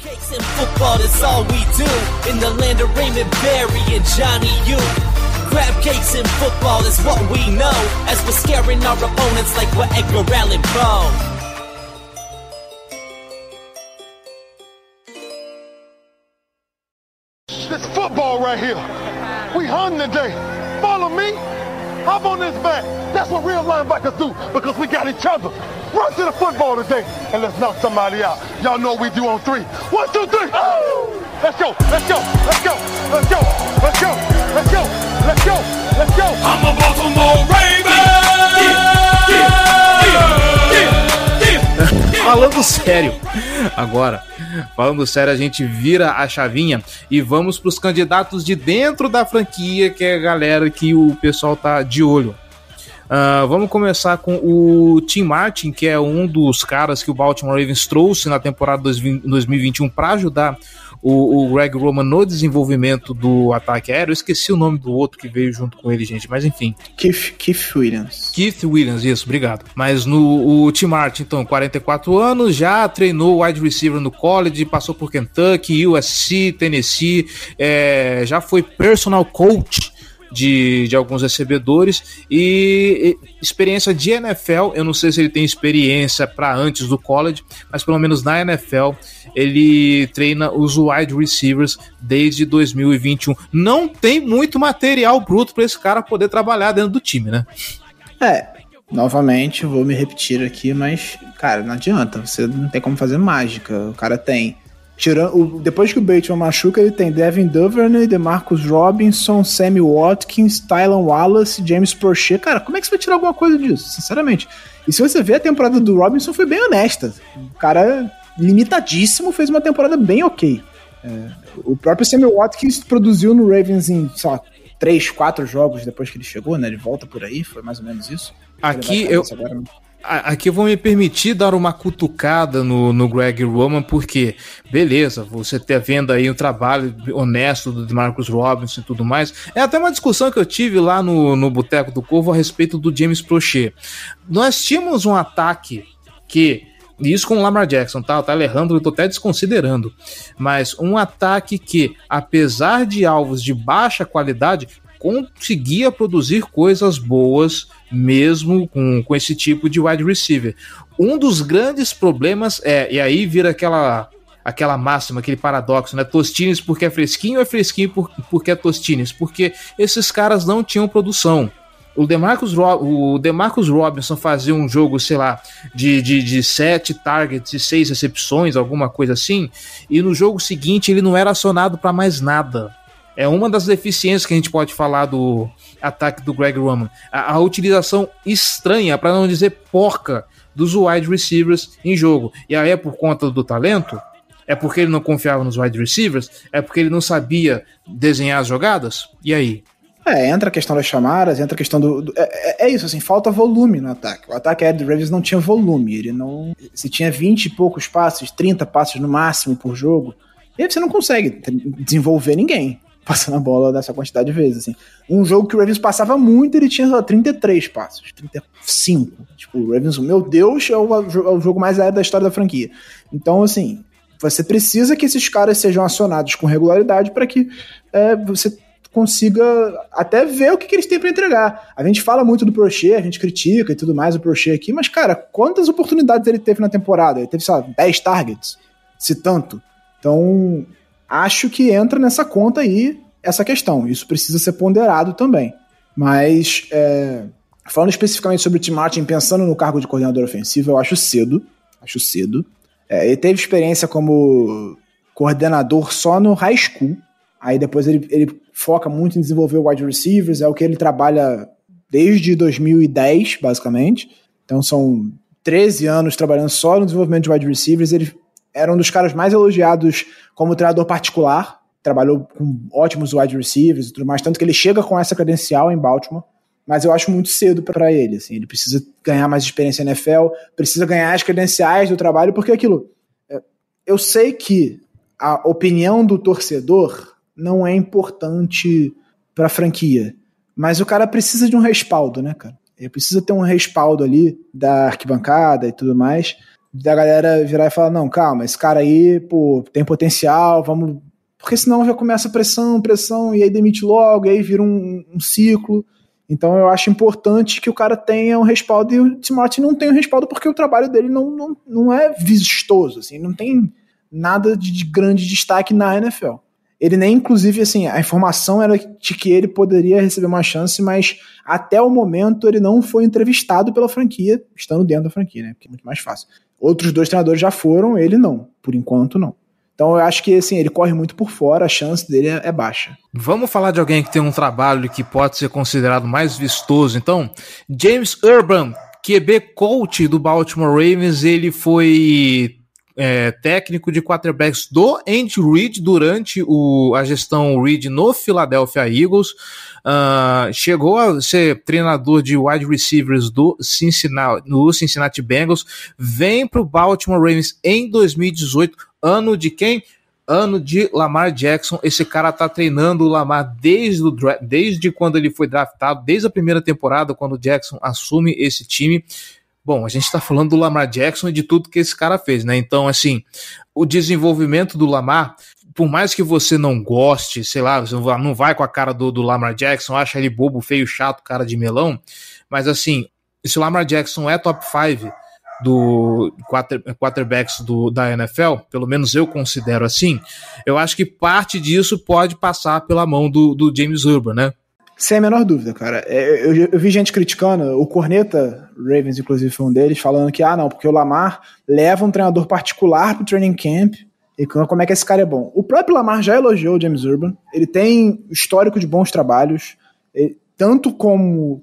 Cakes and football, that's all we do. In the Raymond Barry and Johnny U. Crab cakes and football is what we know. As we're scaring our opponents like we're Edgar Allan Poe. Right here. We hung today. Follow me. Hop on this back. That's what real linebackers do because we got each other. Run to the football today and let's knock somebody out. Y'all know what we do on three. One, two, three. Oh! Let's go. Let's go. Let's go. Let's go. Let's go. Let's go. Let's go. Let's go. I'm a Baltimore Raven. Falando sério, agora, falando sério, a gente vira a chavinha e vamos para os candidatos de dentro da franquia, que é a galera que o pessoal tá de olho. Uh, vamos começar com o Tim Martin, que é um dos caras que o Baltimore Ravens trouxe na temporada 2021 para ajudar o, o, Greg Roman no desenvolvimento do ataque aéreo. Eu esqueci o nome do outro que veio junto com ele, gente, mas enfim. Keith, Keith Williams. Keith Williams, isso, obrigado. Mas no o Tim Martin, então, 44 anos, já treinou wide receiver no college, passou por Kentucky, USC, Tennessee, é, já foi personal coach de, de alguns recebedores e, e, experiência de NFL. Eu não sei se ele tem experiência para antes do college, mas pelo menos na NFL ele treina os wide receivers desde 2021. Não tem muito material bruto para esse cara poder trabalhar dentro do time, né? É, novamente, vou me repetir aqui, mas, cara, não adianta. Você não tem como fazer mágica. O cara tem Tirando, depois que o Bateman machuca, ele tem Devin Duvernay, DeMarcus Robinson, Sammy Watkins, Tylan Wallace, James Prochet. Cara, como é que você vai tirar alguma coisa disso, sinceramente? E se você ver, a temporada do Robinson foi bem honesta. O cara limitadíssimo fez uma temporada bem ok. É, o próprio Sammy Watkins produziu no Ravens em, sei lá, três, quatro jogos depois que ele chegou, né? Ele volta por aí, foi mais ou menos isso. Aqui eu, agora, né? Aqui eu vou me permitir dar uma cutucada no, no Greg Roman, porque, beleza, você tá vendo aí o trabalho honesto do Marcus Robinson e tudo mais. É até uma discussão que eu tive lá no, no Boteco do Corvo a respeito do James Prochet. Nós tínhamos um ataque que isso com o Lamar Jackson, tá? O Alejandro eu tô até desconsiderando. Mas um ataque que, apesar de alvos de baixa qualidade, conseguia produzir coisas boas mesmo com, com esse tipo de wide receiver. Um dos grandes problemas é, e aí vira aquela aquela máxima, aquele paradoxo, né? Tostines porque é fresquinho é fresquinho por, porque é Tostines? Porque esses caras não tinham produção. O Demarcus, o Demarcus Robinson fazia um jogo, sei lá, de, de, de sete targets e seis recepções, alguma coisa assim, e no jogo seguinte ele não era acionado para mais nada. É uma das deficiências que a gente pode falar do ataque do Greg Roman. A, a utilização estranha, para não dizer porca, dos wide receivers em jogo. E aí é por conta do talento? É porque ele não confiava nos wide receivers? É porque ele não sabia desenhar as jogadas? E aí? É, entra a questão das chamadas, entra a questão do. do é, é, isso, assim, falta volume no ataque. O ataque Ed Ravens não tinha volume. Ele não. Se tinha 20 e poucos passes, 30 passes no máximo por jogo, e aí você não consegue desenvolver ninguém passando a bola dessa quantidade de vezes, assim. Um jogo que o Ravens passava muito, ele tinha só 33 passos, 35. Tipo, o Ravens, meu Deus, é o, é o jogo mais aéreo da história da franquia. Então, assim, você precisa que esses caras sejam acionados com regularidade para que é, você consiga até ver o que, que eles têm para entregar. A gente fala muito do Prochet, a gente critica e tudo mais o Prochet aqui, mas, cara, quantas oportunidades ele teve na temporada? Ele teve, sei lá, 10 targets, se tanto. Então, acho que entra nessa conta aí essa questão. Isso precisa ser ponderado também. Mas, é, falando especificamente sobre o Tim Martin, pensando no cargo de coordenador ofensivo, eu acho cedo. Acho cedo. É, ele teve experiência como coordenador só no high school. Aí depois ele, ele foca muito em desenvolver wide receivers, é o que ele trabalha desde 2010, basicamente. Então são 13 anos trabalhando só no desenvolvimento de wide receivers. Ele era um dos caras mais elogiados como treinador particular. Trabalhou com ótimos wide receivers e tudo mais, tanto que ele chega com essa credencial em Baltimore. Mas eu acho muito cedo para ele. Assim, ele precisa ganhar mais experiência na NFL, precisa ganhar as credenciais do trabalho, porque aquilo. É, eu sei que a opinião do torcedor não é importante para a franquia, mas o cara precisa de um respaldo, né, cara? Ele precisa ter um respaldo ali da arquibancada e tudo mais, da galera virar e falar: não, calma, esse cara aí, pô, tem potencial, vamos. Porque senão já começa pressão, pressão, e aí demite logo, e aí vira um, um ciclo. Então eu acho importante que o cara tenha um respaldo, e o Tim Martin não tem um respaldo porque o trabalho dele não, não, não é vistoso, assim, não tem nada de grande destaque na NFL. Ele nem, inclusive, assim, a informação era de que ele poderia receber uma chance, mas até o momento ele não foi entrevistado pela franquia, estando dentro da franquia, né? Porque é muito mais fácil. Outros dois treinadores já foram, ele não. Por enquanto, não. Então eu acho que assim, ele corre muito por fora, a chance dele é, é baixa. Vamos falar de alguém que tem um trabalho que pode ser considerado mais vistoso. Então, James Urban, QB coach do Baltimore Ravens, ele foi é, técnico de quarterbacks do Andy Reid durante o, a gestão Reid no Philadelphia Eagles. Uh, chegou a ser treinador de wide receivers do Cincinnati, no Cincinnati Bengals. Vem para o Baltimore Ravens em 2018, ano de quem? Ano de Lamar Jackson. Esse cara tá treinando o Lamar desde, o, desde quando ele foi draftado, desde a primeira temporada, quando o Jackson assume esse time. Bom, a gente está falando do Lamar Jackson e de tudo que esse cara fez, né? Então, assim, o desenvolvimento do Lamar, por mais que você não goste, sei lá, você não vai com a cara do, do Lamar Jackson, acha ele bobo, feio, chato, cara de melão, mas assim, se o Lamar Jackson é top 5 do quarter, quarterbacks do, da NFL, pelo menos eu considero assim, eu acho que parte disso pode passar pela mão do, do James Urban, né? Sem a menor dúvida, cara. É, eu, eu, vi gente criticando, o Corneta Ravens, inclusive, foi um deles, falando que, ah, não, porque o Lamar leva um treinador particular pro training camp e como é que esse cara é bom. O próprio Lamar já elogiou o James Urban, ele tem histórico de bons trabalhos, tanto como,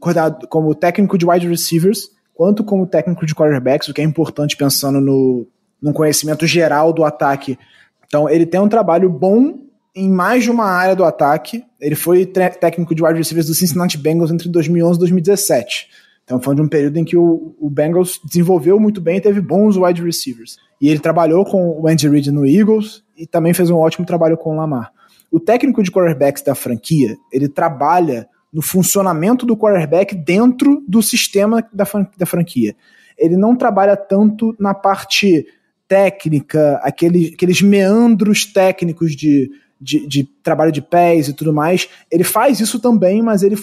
como técnico de wide receivers, quanto como técnico de quarterbacks, o que é importante pensando no, no conhecimento geral do ataque. Então, ele tem um trabalho bom em mais de uma área do ataque. Ele foi técnico de wide receivers do Cincinnati Bengals entre 2011 e 2017. Então foi de um período em que o, o Bengals desenvolveu muito bem e teve bons wide receivers. E ele trabalhou com o Andy Reid no Eagles e também fez um ótimo trabalho com o Lamar. O técnico de quarterbacks da franquia, ele trabalha no funcionamento do quarterback dentro do sistema da, da franquia. Ele não trabalha tanto na parte técnica, aquele, aqueles meandros técnicos de de, de trabalho de pés e tudo mais. Ele faz isso também, mas ele,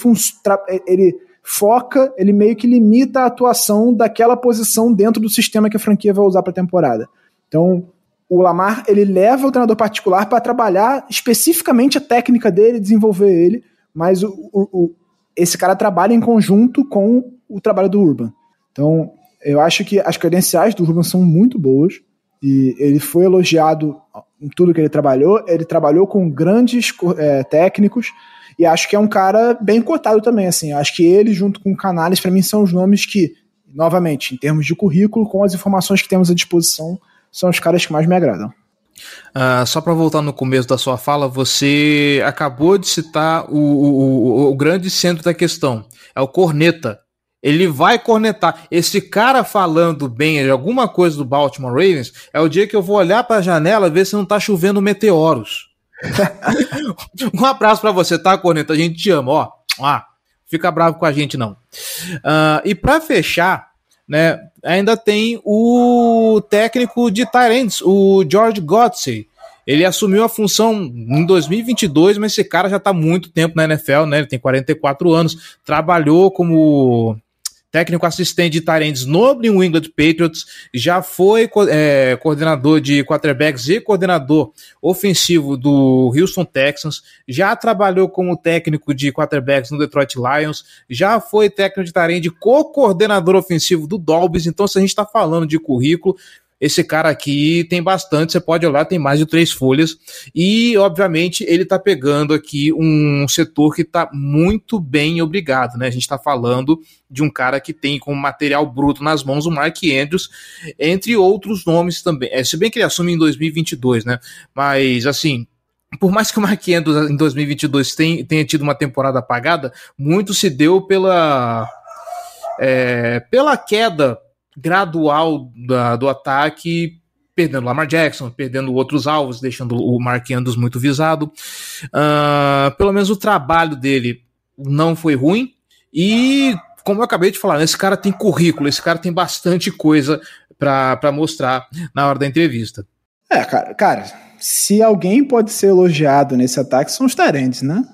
ele foca, ele meio que limita a atuação daquela posição dentro do sistema que a franquia vai usar para a temporada. Então, o Lamar ele leva o treinador particular para trabalhar especificamente a técnica dele, desenvolver ele, mas o, o, o, esse cara trabalha em conjunto com o trabalho do Urban. Então, eu acho que as credenciais do Urban são muito boas e ele foi elogiado em tudo que ele trabalhou. Ele trabalhou com grandes é, técnicos e acho que é um cara bem cotado também. Assim, acho que ele, junto com o Canales, para mim são os nomes que, novamente, em termos de currículo, com as informações que temos à disposição, são os caras que mais me agradam. Uh, só para voltar no começo da sua fala, você acabou de citar o, o, o, o grande centro da questão. É o corneta. Ele vai cornetar. Esse cara falando bem de alguma coisa do Baltimore Ravens é o dia que eu vou olhar para a janela ver se não tá chovendo meteoros. um abraço para você, tá, Corneta? A gente te ama, ó. Ah, fica bravo com a gente, não. Uh, e para fechar, né, ainda tem o técnico de Tyrants, o George Godsey. Ele assumiu a função em 2022, mas esse cara já está muito tempo na NFL, né? Ele tem 44 anos, trabalhou como técnico assistente de Tyrants no New England Patriots, já foi é, coordenador de quarterbacks e coordenador ofensivo do Houston Texans, já trabalhou como técnico de quarterbacks no Detroit Lions, já foi técnico de Tyrant, co-coordenador ofensivo do Dolphins, então se a gente está falando de currículo, esse cara aqui tem bastante, você pode olhar, tem mais de três folhas, e obviamente ele tá pegando aqui um setor que tá muito bem obrigado, né? A gente tá falando de um cara que tem como material bruto nas mãos o Mark Andrews, entre outros nomes também. É, se bem que ele assume em 2022, né? Mas assim, por mais que o Mark Andrews em 2022 tenha, tenha tido uma temporada apagada, muito se deu pela é, pela queda gradual da, do ataque, perdendo Lamar Jackson, perdendo outros alvos, deixando o Mark Andrews muito visado. Uh, pelo menos o trabalho dele não foi ruim. E, como eu acabei de falar, esse cara tem currículo, esse cara tem bastante coisa para mostrar na hora da entrevista. É, cara, cara, se alguém pode ser elogiado nesse ataque são os Tyrants, né?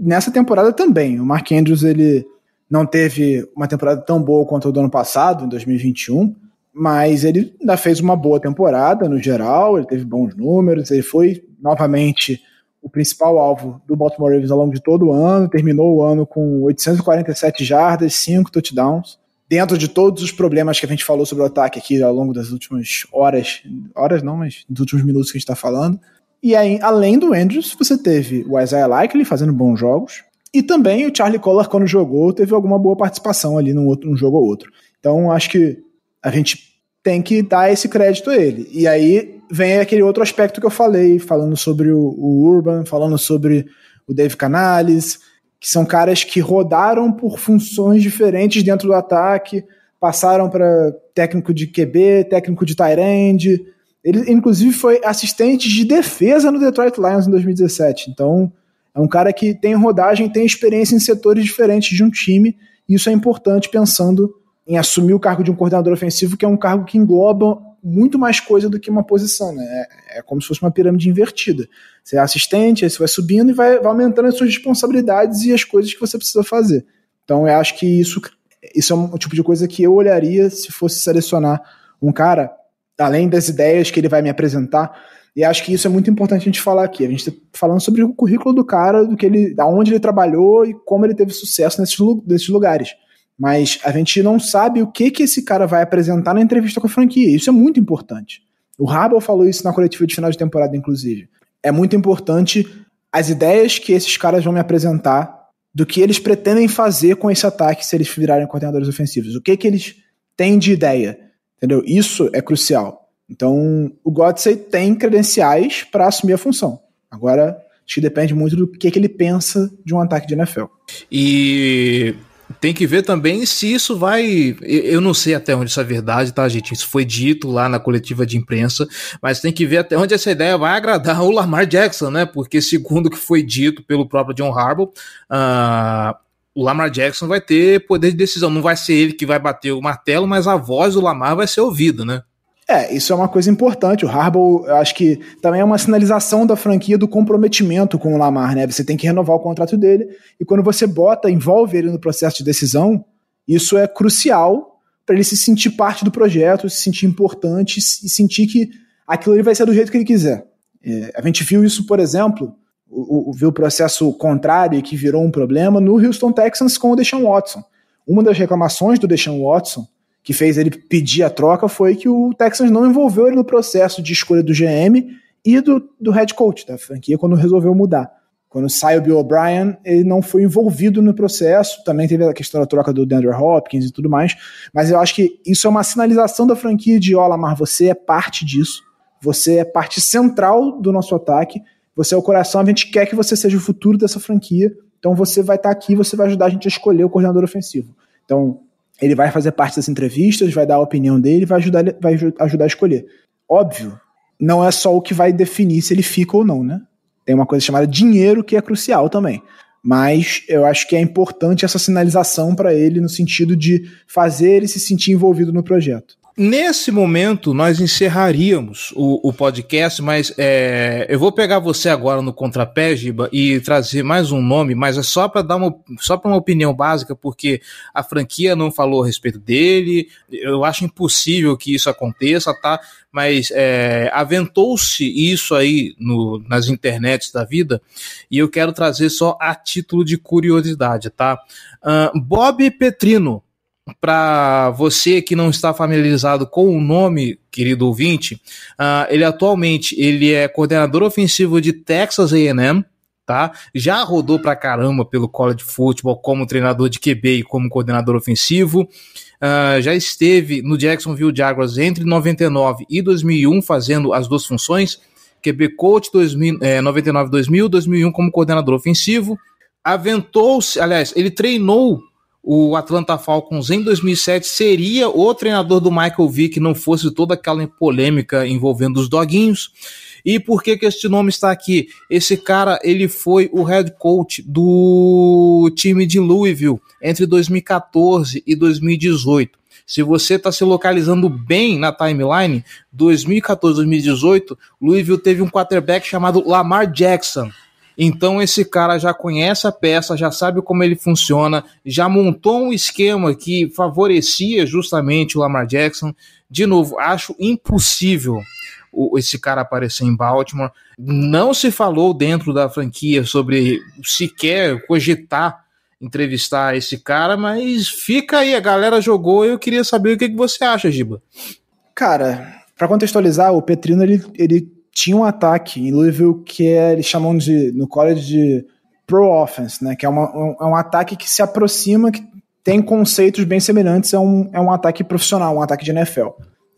Nessa temporada também. O Mark Andrews, ele não teve uma temporada tão boa quanto a do ano passado, em 2021, mas ele ainda fez uma boa temporada no geral, ele teve bons números, ele foi novamente o principal alvo do Baltimore Ravens ao longo de todo o ano, terminou o ano com 847 jardas, 5 touchdowns. Dentro de todos os problemas que a gente falou sobre o ataque aqui ao longo das últimas horas, horas não, mas dos últimos minutos que a gente está falando. E aí, além do Andrews, você teve o Isaiah Likely fazendo bons jogos, e também o Charlie Collar, quando jogou, teve alguma boa participação ali num, outro, num jogo ou outro. Então, acho que a gente tem que dar esse crédito a ele. E aí vem aquele outro aspecto que eu falei, falando sobre o, o Urban, falando sobre o Dave Canales, que são caras que rodaram por funções diferentes dentro do ataque, passaram para técnico de QB, técnico de tight end. Ele, inclusive, foi assistente de defesa no Detroit Lions em 2017. Então, é um cara que tem rodagem, tem experiência em setores diferentes de um time, e isso é importante pensando em assumir o cargo de um coordenador ofensivo, que é um cargo que engloba muito mais coisa do que uma posição, né? É, é como se fosse uma pirâmide invertida. Você é assistente, aí você vai subindo e vai, vai, aumentando as suas responsabilidades e as coisas que você precisa fazer. Então eu acho que isso, isso é um tipo de coisa que eu olharia se fosse selecionar um cara, além das ideias que ele vai me apresentar, e acho que isso é muito importante a gente falar aqui. A gente está falando sobre o currículo do cara, do que ele, da onde ele trabalhou e como ele teve sucesso nesses, nesses lugares. Mas a gente não sabe o que que esse cara vai apresentar na entrevista com a franquia. Isso é muito importante. O Rabel falou isso na coletiva de final de temporada, inclusive. É muito importante as ideias que esses caras vão me apresentar do que eles pretendem fazer com esse ataque se eles virarem coordenadores ofensivos. O que que eles têm de ideia, entendeu? Isso é crucial. Então, o Godsey tem credenciais para assumir a função. Agora, acho que depende muito do que, que ele pensa de um ataque de NFL. E tem que ver também se isso vai. Eu não sei até onde isso é verdade, tá, gente? Isso foi dito lá na coletiva de imprensa, mas tem que ver até onde essa ideia vai agradar o Lamar Jackson, né? Porque, segundo o que foi dito pelo próprio John Harbaugh, uh, o Lamar Jackson vai ter poder de decisão. Não vai ser ele que vai bater o martelo, mas a voz do Lamar vai ser ouvida, né? É, isso é uma coisa importante. O Harbaugh, eu acho que também é uma sinalização da franquia do comprometimento com o Lamar, né? Você tem que renovar o contrato dele e quando você bota, envolve ele no processo de decisão, isso é crucial para ele se sentir parte do projeto, se sentir importante e sentir que aquilo vai ser do jeito que ele quiser. É, a gente viu isso, por exemplo, o, o, viu o processo contrário que virou um problema no Houston Texans com o Deshaun Watson. Uma das reclamações do Deshaun Watson que fez ele pedir a troca foi que o Texans não envolveu ele no processo de escolha do GM e do, do head coach da franquia quando resolveu mudar. Quando sai o Bill O'Brien, ele não foi envolvido no processo. Também teve a questão da troca do DeAndre Hopkins e tudo mais. Mas eu acho que isso é uma sinalização da franquia de: ó, Lamar, você é parte disso. Você é parte central do nosso ataque. Você é o coração. A gente quer que você seja o futuro dessa franquia. Então você vai estar aqui, você vai ajudar a gente a escolher o coordenador ofensivo. Então, ele vai fazer parte das entrevistas, vai dar a opinião dele, vai ajudar, vai ajudar a escolher. Óbvio, não é só o que vai definir se ele fica ou não, né? Tem uma coisa chamada dinheiro que é crucial também. Mas eu acho que é importante essa sinalização para ele no sentido de fazer ele se sentir envolvido no projeto. Nesse momento, nós encerraríamos o, o podcast, mas é, eu vou pegar você agora no contrapé, Giba, e trazer mais um nome, mas é só para dar uma, só uma opinião básica, porque a franquia não falou a respeito dele. Eu acho impossível que isso aconteça, tá? Mas é, aventou-se isso aí no, nas internets da vida, e eu quero trazer só a título de curiosidade, tá? Uh, Bob Petrino para você que não está familiarizado com o nome, querido ouvinte, uh, ele atualmente ele é coordenador ofensivo de Texas A&M, tá? Já rodou pra caramba pelo college football como treinador de QB e como coordenador ofensivo. Uh, já esteve no Jacksonville Jaguars entre 99 e 2001 fazendo as duas funções, QB coach 2000, é, 99 2000, 2001 como coordenador ofensivo. Aventou-se, aliás, ele treinou o Atlanta Falcons em 2007 seria o treinador do Michael Vick não fosse toda aquela polêmica envolvendo os doguinhos. E por que que este nome está aqui? Esse cara, ele foi o head coach do time de Louisville entre 2014 e 2018. Se você está se localizando bem na timeline, 2014 2018, Louisville teve um quarterback chamado Lamar Jackson. Então esse cara já conhece a peça, já sabe como ele funciona, já montou um esquema que favorecia justamente o Lamar Jackson. De novo, acho impossível esse cara aparecer em Baltimore. Não se falou dentro da franquia sobre sequer cogitar entrevistar esse cara, mas fica aí, a galera jogou eu queria saber o que, que você acha, Giba. Cara, para contextualizar, o Petrino ele, ele tinha um ataque em Louisville que é, eles chamam de, no college de pro offense, né? Que é, uma, um, é um ataque que se aproxima, que tem conceitos bem semelhantes a um, é um ataque profissional, um ataque de NFL.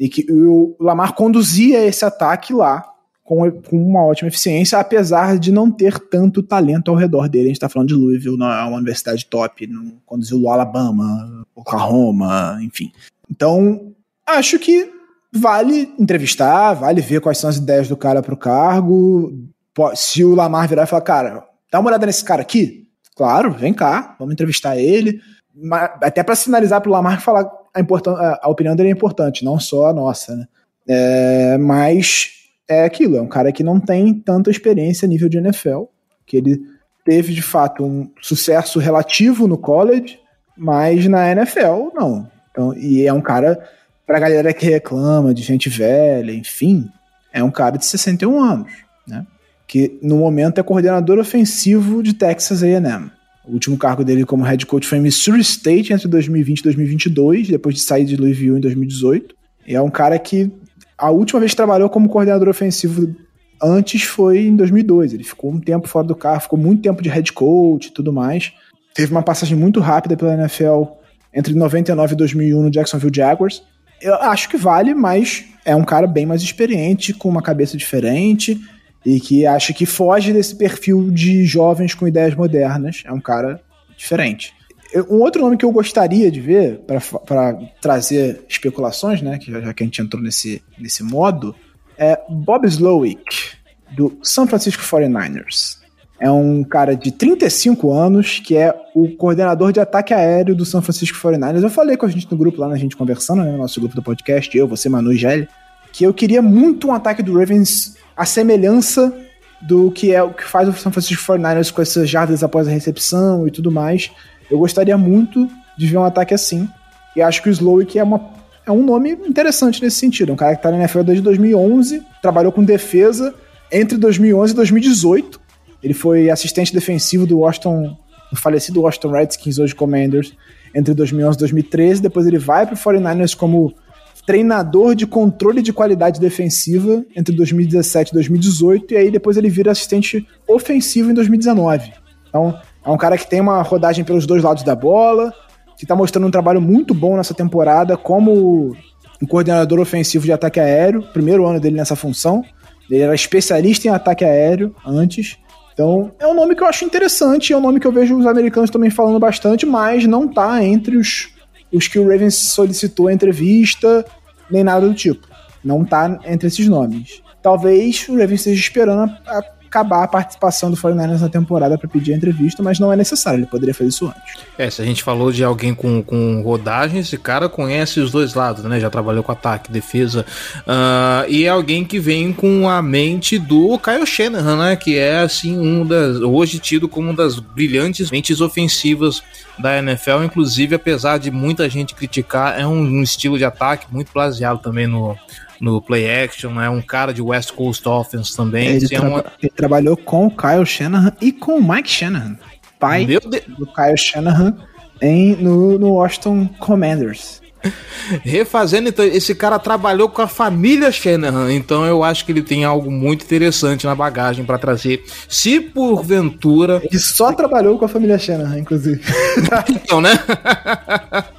E que o Lamar conduzia esse ataque lá com, com uma ótima eficiência, apesar de não ter tanto talento ao redor dele. A gente está falando de Louisville, não é uma universidade top, não conduziu o Alabama, Oklahoma, enfim. Então, acho que vale entrevistar, vale ver quais são as ideias do cara pro cargo. Se o Lamar virar e falar, cara, dá uma olhada nesse cara aqui, claro, vem cá, vamos entrevistar ele. Até para sinalizar pro Lamar falar a, a opinião dele é importante, não só a nossa, né? É, mas é aquilo, é um cara que não tem tanta experiência a nível de NFL, que ele teve de fato um sucesso relativo no college, mas na NFL não. Então, e é um cara, pra galera que reclama de gente velha, enfim, é um cara de 61 anos, né? Que no momento é coordenador ofensivo de Texas A&M. O último cargo dele como head coach foi em Missouri State entre 2020 e 2022, depois de sair de Louisville em 2018. E é um cara que a última vez que trabalhou como coordenador ofensivo antes foi em 2002. Ele ficou um tempo fora do carro, ficou muito tempo de head coach e tudo mais. Teve uma passagem muito rápida pela NFL entre 99 e 2001 no Jacksonville Jaguars. Eu acho que vale, mas é um cara bem mais experiente, com uma cabeça diferente e que acho que foge desse perfil de jovens com ideias modernas. É um cara diferente. Um outro nome que eu gostaria de ver, para trazer especulações, né, que já que a gente entrou nesse, nesse modo, é Bob Slowick, do San Francisco 49ers. É um cara de 35 anos que é o coordenador de ataque aéreo do San Francisco 49ers. Eu falei com a gente no grupo lá, na gente conversando, né, no nosso grupo do podcast, eu, você, Manu e Gelli, que eu queria muito um ataque do Ravens a semelhança do que é o que faz o San Francisco 49ers com essas jardas após a recepção e tudo mais. Eu gostaria muito de ver um ataque assim. E acho que o Slowick é, uma, é um nome interessante nesse sentido. Um cara que está na NFL desde 2011, trabalhou com defesa entre 2011 e 2018. Ele foi assistente defensivo do Washington, do falecido Washington Redskins, hoje Commanders, entre 2011 e 2013. Depois ele vai para o 49ers como treinador de controle de qualidade defensiva entre 2017 e 2018, e aí depois ele vira assistente ofensivo em 2019. Então, é um cara que tem uma rodagem pelos dois lados da bola, que está mostrando um trabalho muito bom nessa temporada como um coordenador ofensivo de ataque aéreo, primeiro ano dele nessa função. Ele era especialista em ataque aéreo antes. Então, é um nome que eu acho interessante, é um nome que eu vejo os americanos também falando bastante, mas não tá entre os os que o Ravens solicitou a entrevista, nem nada do tipo. Não tá entre esses nomes. Talvez o Ravens esteja esperando a, acabar a participação do 49ers na temporada para pedir a entrevista, mas não é necessário, ele poderia fazer isso antes. É, se a gente falou de alguém com, com rodagem, esse cara conhece os dois lados, né? Já trabalhou com ataque, defesa, uh, e é alguém que vem com a mente do Kyle Shanahan, né? Que é, assim, um das, hoje tido como uma das brilhantes mentes ofensivas da NFL, inclusive, apesar de muita gente criticar, é um, um estilo de ataque muito baseado também no, no play action, é um cara de West Coast Offense também. Ele, é uma... ele, trabalhou com o Kyle Shanahan e com o Mike Shanahan. pai de... do Kyle Shanahan em, no, no Washington Commanders. Refazendo, então, esse cara trabalhou com a família Shanahan, então eu acho que ele tem algo muito interessante na bagagem para trazer. Se porventura. Ele só trabalhou com a família Shanahan, inclusive. então, né?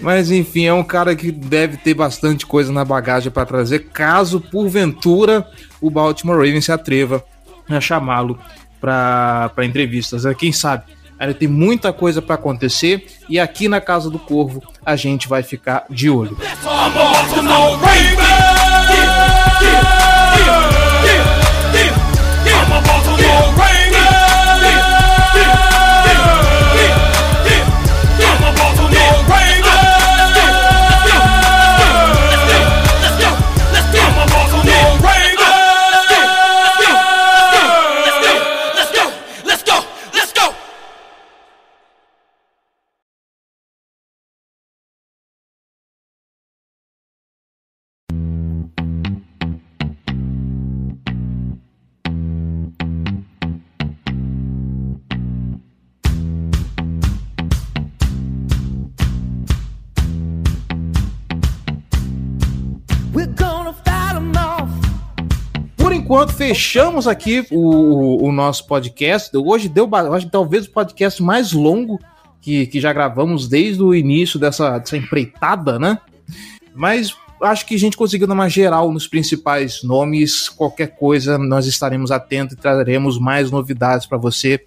Mas enfim, é um cara que deve ter bastante coisa na bagagem para trazer, caso porventura o Baltimore Ravens se atreva a chamá-lo para entrevistas. Quem sabe? Ainda tem muita coisa para acontecer e aqui na Casa do Corvo a gente vai ficar de olho. Enquanto fechamos aqui o, o, nosso podcast, hoje deu acho que talvez o podcast mais longo que, que já gravamos desde o início dessa, dessa empreitada, né? Mas acho que a gente conseguiu dar uma geral nos principais nomes. Qualquer coisa, nós estaremos atentos e traremos mais novidades para você,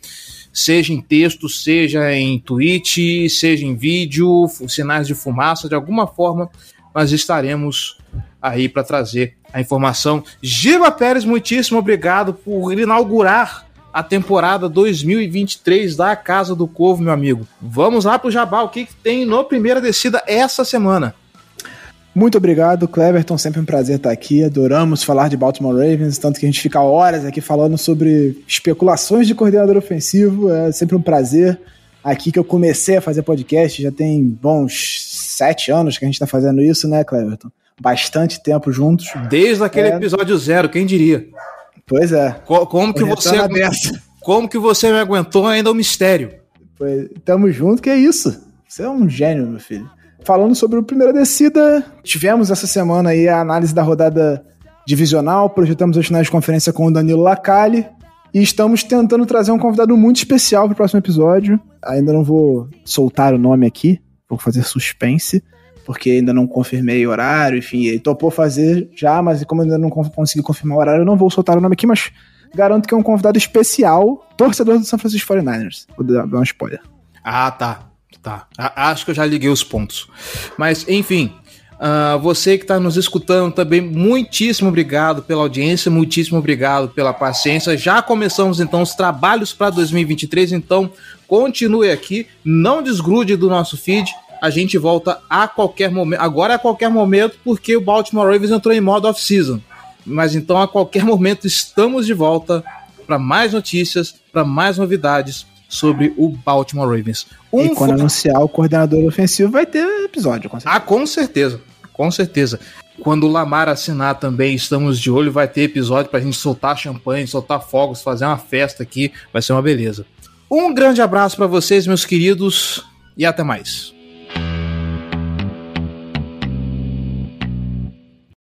seja em texto, seja em tweet, seja em vídeo, sinais de fumaça, de alguma forma, nós estaremos aí para trazer a informação. Giba Pérez, muitíssimo obrigado por inaugurar a temporada 2023 da Casa do Corvo, meu amigo. Vamos lá pro Jabá, o que, que tem no Primeira Descida essa semana? Muito obrigado, Cleverton. Sempre um prazer estar aqui. Adoramos falar de Baltimore Ravens, tanto que a gente fica horas aqui falando sobre especulações de coordenador ofensivo. É sempre um prazer. Aqui que eu comecei a fazer podcast, já tem bons sete anos que a gente está fazendo isso, né, Cleverton? Bastante tempo juntos. Desde aquele é... episódio zero, quem diria? Pois é. Co como que você como que você me aguentou ainda é um mistério. Pois, tamo junto, que é isso. Você é um gênio, meu filho. Falando sobre o primeira descida, tivemos essa semana aí a análise da rodada divisional, projetamos as finais de conferência com o Danilo Lacalle e estamos tentando trazer um convidado muito especial para o próximo episódio. Ainda não vou soltar o nome aqui, vou fazer suspense porque ainda não confirmei horário, enfim, ele topou fazer já, mas como ainda não consegui confirmar o horário, eu não vou soltar o nome aqui, mas garanto que é um convidado especial, torcedor do San Francisco 49ers. Vou dar um spoiler. Ah, tá. Tá. Acho que eu já liguei os pontos. Mas, enfim, Uh, você que está nos escutando também, muitíssimo obrigado pela audiência, muitíssimo obrigado pela paciência. Já começamos então os trabalhos para 2023, então continue aqui, não desgrude do nosso feed a gente volta a qualquer momento. Agora é a qualquer momento, porque o Baltimore Ravens entrou em modo off-season. Mas então a qualquer momento estamos de volta para mais notícias, para mais novidades sobre o Baltimore Ravens. Um e quando anunciar o coordenador ofensivo, vai ter episódio, com certeza. Ah, com certeza. Com certeza. Quando o Lamar assinar também, estamos de olho, vai ter episódio para a gente soltar champanhe, soltar fogos, fazer uma festa aqui. Vai ser uma beleza. Um grande abraço para vocês, meus queridos, e até mais.